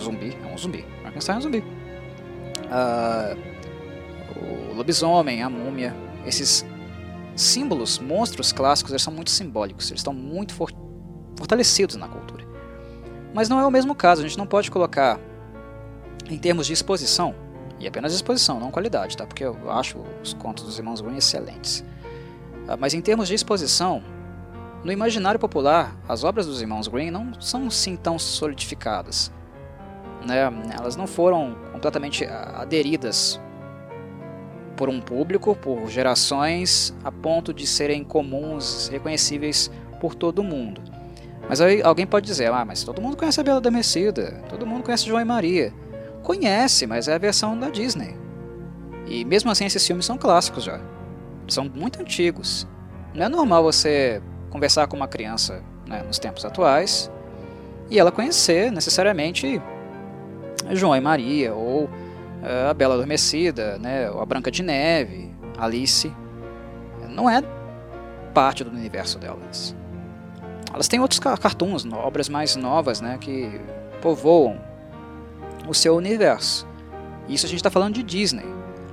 zumbi, é um zumbi. Frankenstein é um zumbi. Uh, o lobisomem, a múmia, esses símbolos, monstros clássicos, eles são muito simbólicos, eles estão muito for fortalecidos na cultura. Mas não é o mesmo caso, a gente não pode colocar em termos de exposição, e apenas exposição, não qualidade, tá? porque eu acho os contos dos irmãos Grimm excelentes. Uh, mas em termos de exposição, no imaginário popular, as obras dos irmãos Grimm não são assim tão solidificadas. Né? Elas não foram completamente aderidas por um público, por gerações, a ponto de serem comuns, reconhecíveis por todo mundo. Mas aí alguém pode dizer, ah, mas todo mundo conhece a Bela Adormecida, todo mundo conhece João e Maria. Conhece, mas é a versão da Disney. E mesmo assim esses filmes são clássicos já. São muito antigos. Não é normal você conversar com uma criança né, nos tempos atuais e ela conhecer necessariamente João e Maria ou uh, a Bela Adormecida, né, ou a Branca de Neve, Alice. Não é parte do universo delas. Elas têm outros cartoons, obras mais novas, né, que povoam o seu universo. Isso a gente está falando de Disney.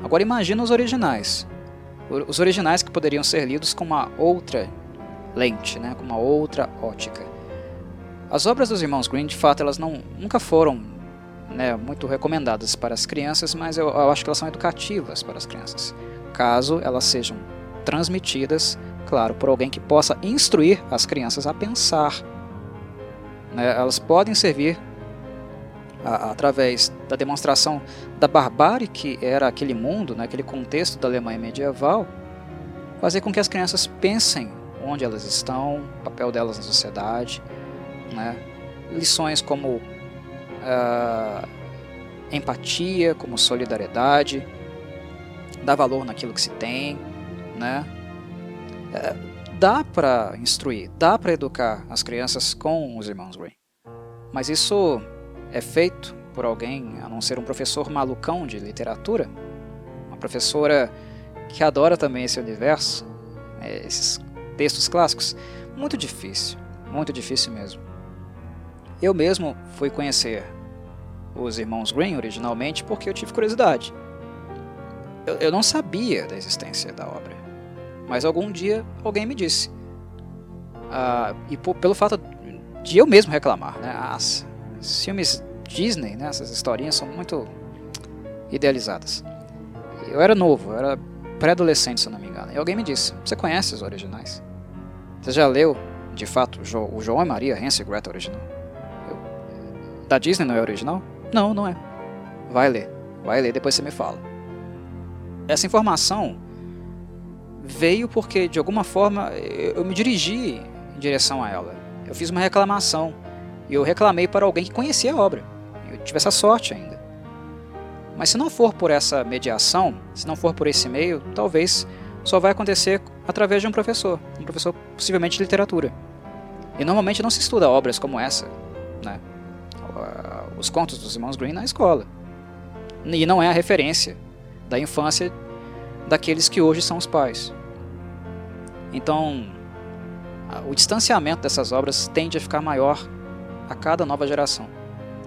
Agora imagina os originais. Os originais que poderiam ser lidos com uma outra lente, né, com uma outra ótica. As obras dos irmãos Green, de fato, elas não, nunca foram né, muito recomendadas para as crianças, mas eu, eu acho que elas são educativas para as crianças, caso elas sejam transmitidas, claro, por alguém que possa instruir as crianças a pensar. Né, elas podem servir a, através da demonstração da barbárie que era aquele mundo, né, aquele contexto da Alemanha medieval, fazer com que as crianças pensem onde elas estão, o papel delas na sociedade, né? lições como uh, empatia, como solidariedade, dar valor naquilo que se tem, né? Uh, dá para instruir, dá para educar as crianças com os irmãos Green, mas isso é feito por alguém, a não ser um professor malucão de literatura, uma professora que adora também esse universo, é, esses textos clássicos? Muito difícil, muito difícil mesmo. Eu mesmo fui conhecer os irmãos Green originalmente porque eu tive curiosidade. Eu, eu não sabia da existência da obra, mas algum dia alguém me disse. Ah, e pelo fato de eu mesmo reclamar, né? Filmes Disney, né? essas historinhas são muito idealizadas. Eu era novo, eu era pré-adolescente, se eu não me engano. E alguém me disse: Você conhece os originais? Você já leu, de fato, o João e Maria, Hansel e Gretel original? Eu, da Disney não é original? Não, não é. Vai ler. Vai ler, depois você me fala. Essa informação veio porque, de alguma forma, eu me dirigi em direção a ela. Eu fiz uma reclamação. E eu reclamei para alguém que conhecia a obra. Eu tive essa sorte ainda. Mas se não for por essa mediação, se não for por esse meio, talvez só vai acontecer através de um professor, um professor possivelmente de literatura. E normalmente não se estuda obras como essa, né? os contos dos irmãos Green na escola. E não é a referência da infância daqueles que hoje são os pais. Então, o distanciamento dessas obras tende a ficar maior a cada nova geração.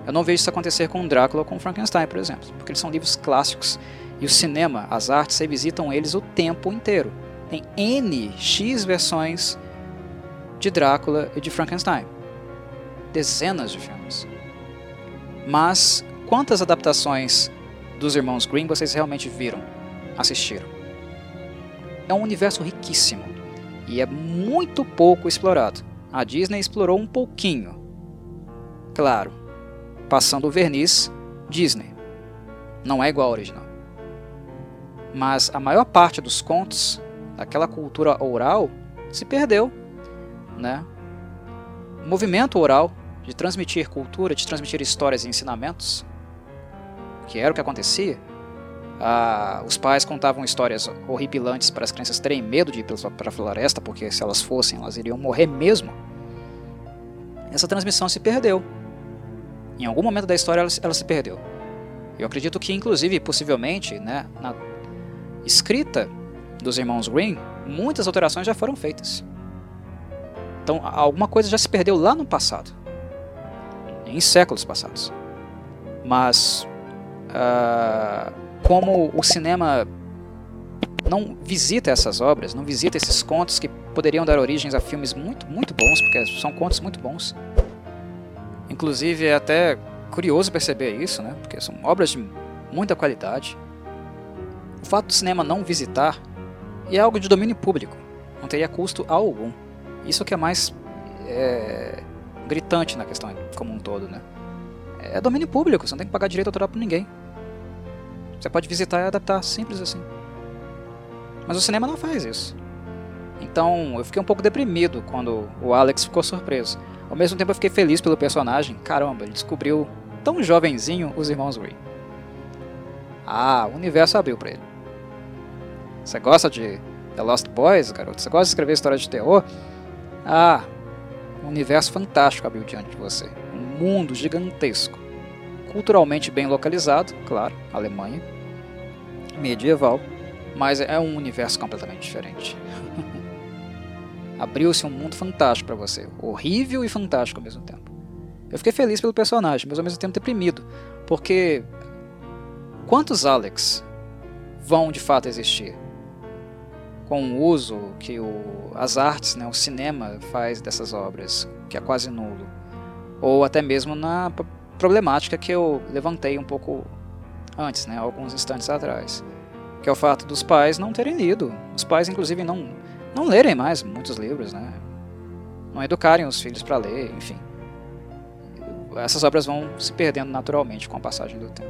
Eu não vejo isso acontecer com Drácula ou com Frankenstein, por exemplo, porque eles são livros clássicos e o cinema, as artes, revisitam eles o tempo inteiro. Tem N, X versões de Drácula e de Frankenstein. Dezenas de filmes. Mas quantas adaptações dos irmãos Green vocês realmente viram, assistiram? É um universo riquíssimo e é muito pouco explorado. A Disney explorou um pouquinho. Claro, passando o verniz Disney. Não é igual ao original. Mas a maior parte dos contos, daquela cultura oral, se perdeu. Né? O movimento oral de transmitir cultura, de transmitir histórias e ensinamentos, que era o que acontecia, Ah, os pais contavam histórias horripilantes para as crianças terem medo de ir para a floresta, porque se elas fossem, elas iriam morrer mesmo. Essa transmissão se perdeu. Em algum momento da história ela, ela se perdeu. Eu acredito que, inclusive, possivelmente, né, na escrita dos irmãos Green, muitas alterações já foram feitas. Então, alguma coisa já se perdeu lá no passado, em séculos passados. Mas, uh, como o cinema não visita essas obras, não visita esses contos que poderiam dar origens a filmes muito, muito bons, porque são contos muito bons. Inclusive, é até curioso perceber isso, né? Porque são obras de muita qualidade. O fato do cinema não visitar é algo de domínio público, não teria custo algum. Isso que é mais é, gritante na questão como um todo, né? É domínio público, você não tem que pagar direito autoral para ninguém. Você pode visitar e adaptar, simples assim. Mas o cinema não faz isso. Então eu fiquei um pouco deprimido quando o Alex ficou surpreso. Ao mesmo tempo eu fiquei feliz pelo personagem. Caramba, ele descobriu tão jovenzinho os irmãos Green. Ah, o universo abriu para ele. Você gosta de The Lost Boys, garoto? Você gosta de escrever histórias de terror? Ah, um universo fantástico abriu diante de você. Um mundo gigantesco. Culturalmente bem localizado, claro, Alemanha. Medieval. Mas é um universo completamente diferente. Abriu-se um mundo fantástico para você. Horrível e fantástico ao mesmo tempo. Eu fiquei feliz pelo personagem, mas ao mesmo tempo deprimido. Porque quantos Alex vão de fato existir? Com o uso que o, as artes, né, o cinema faz dessas obras, que é quase nulo. Ou até mesmo na problemática que eu levantei um pouco antes, né, alguns instantes atrás. Que é o fato dos pais não terem lido. Os pais, inclusive, não, não lerem mais muitos livros, né? Não educarem os filhos para ler, enfim essas obras vão se perdendo naturalmente com a passagem do tempo.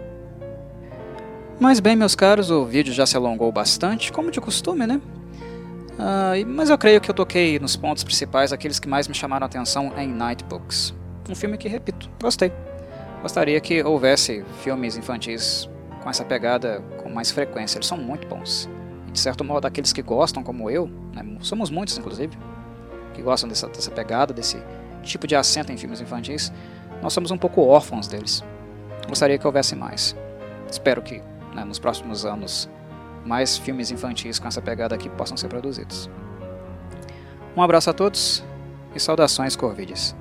Mas bem, meus caros, o vídeo já se alongou bastante, como de costume, né? Uh, mas eu creio que eu toquei nos pontos principais, aqueles que mais me chamaram a atenção em Night Books. Um filme que, repito, gostei. Gostaria que houvesse filmes infantis com essa pegada com mais frequência, eles são muito bons. De certo modo, aqueles que gostam, como eu, né, somos muitos inclusive, que gostam dessa, dessa pegada, desse tipo de acento em filmes infantis, nós somos um pouco órfãos deles. Gostaria que houvesse mais. Espero que né, nos próximos anos mais filmes infantis com essa pegada aqui possam ser produzidos. Um abraço a todos e saudações Corvides.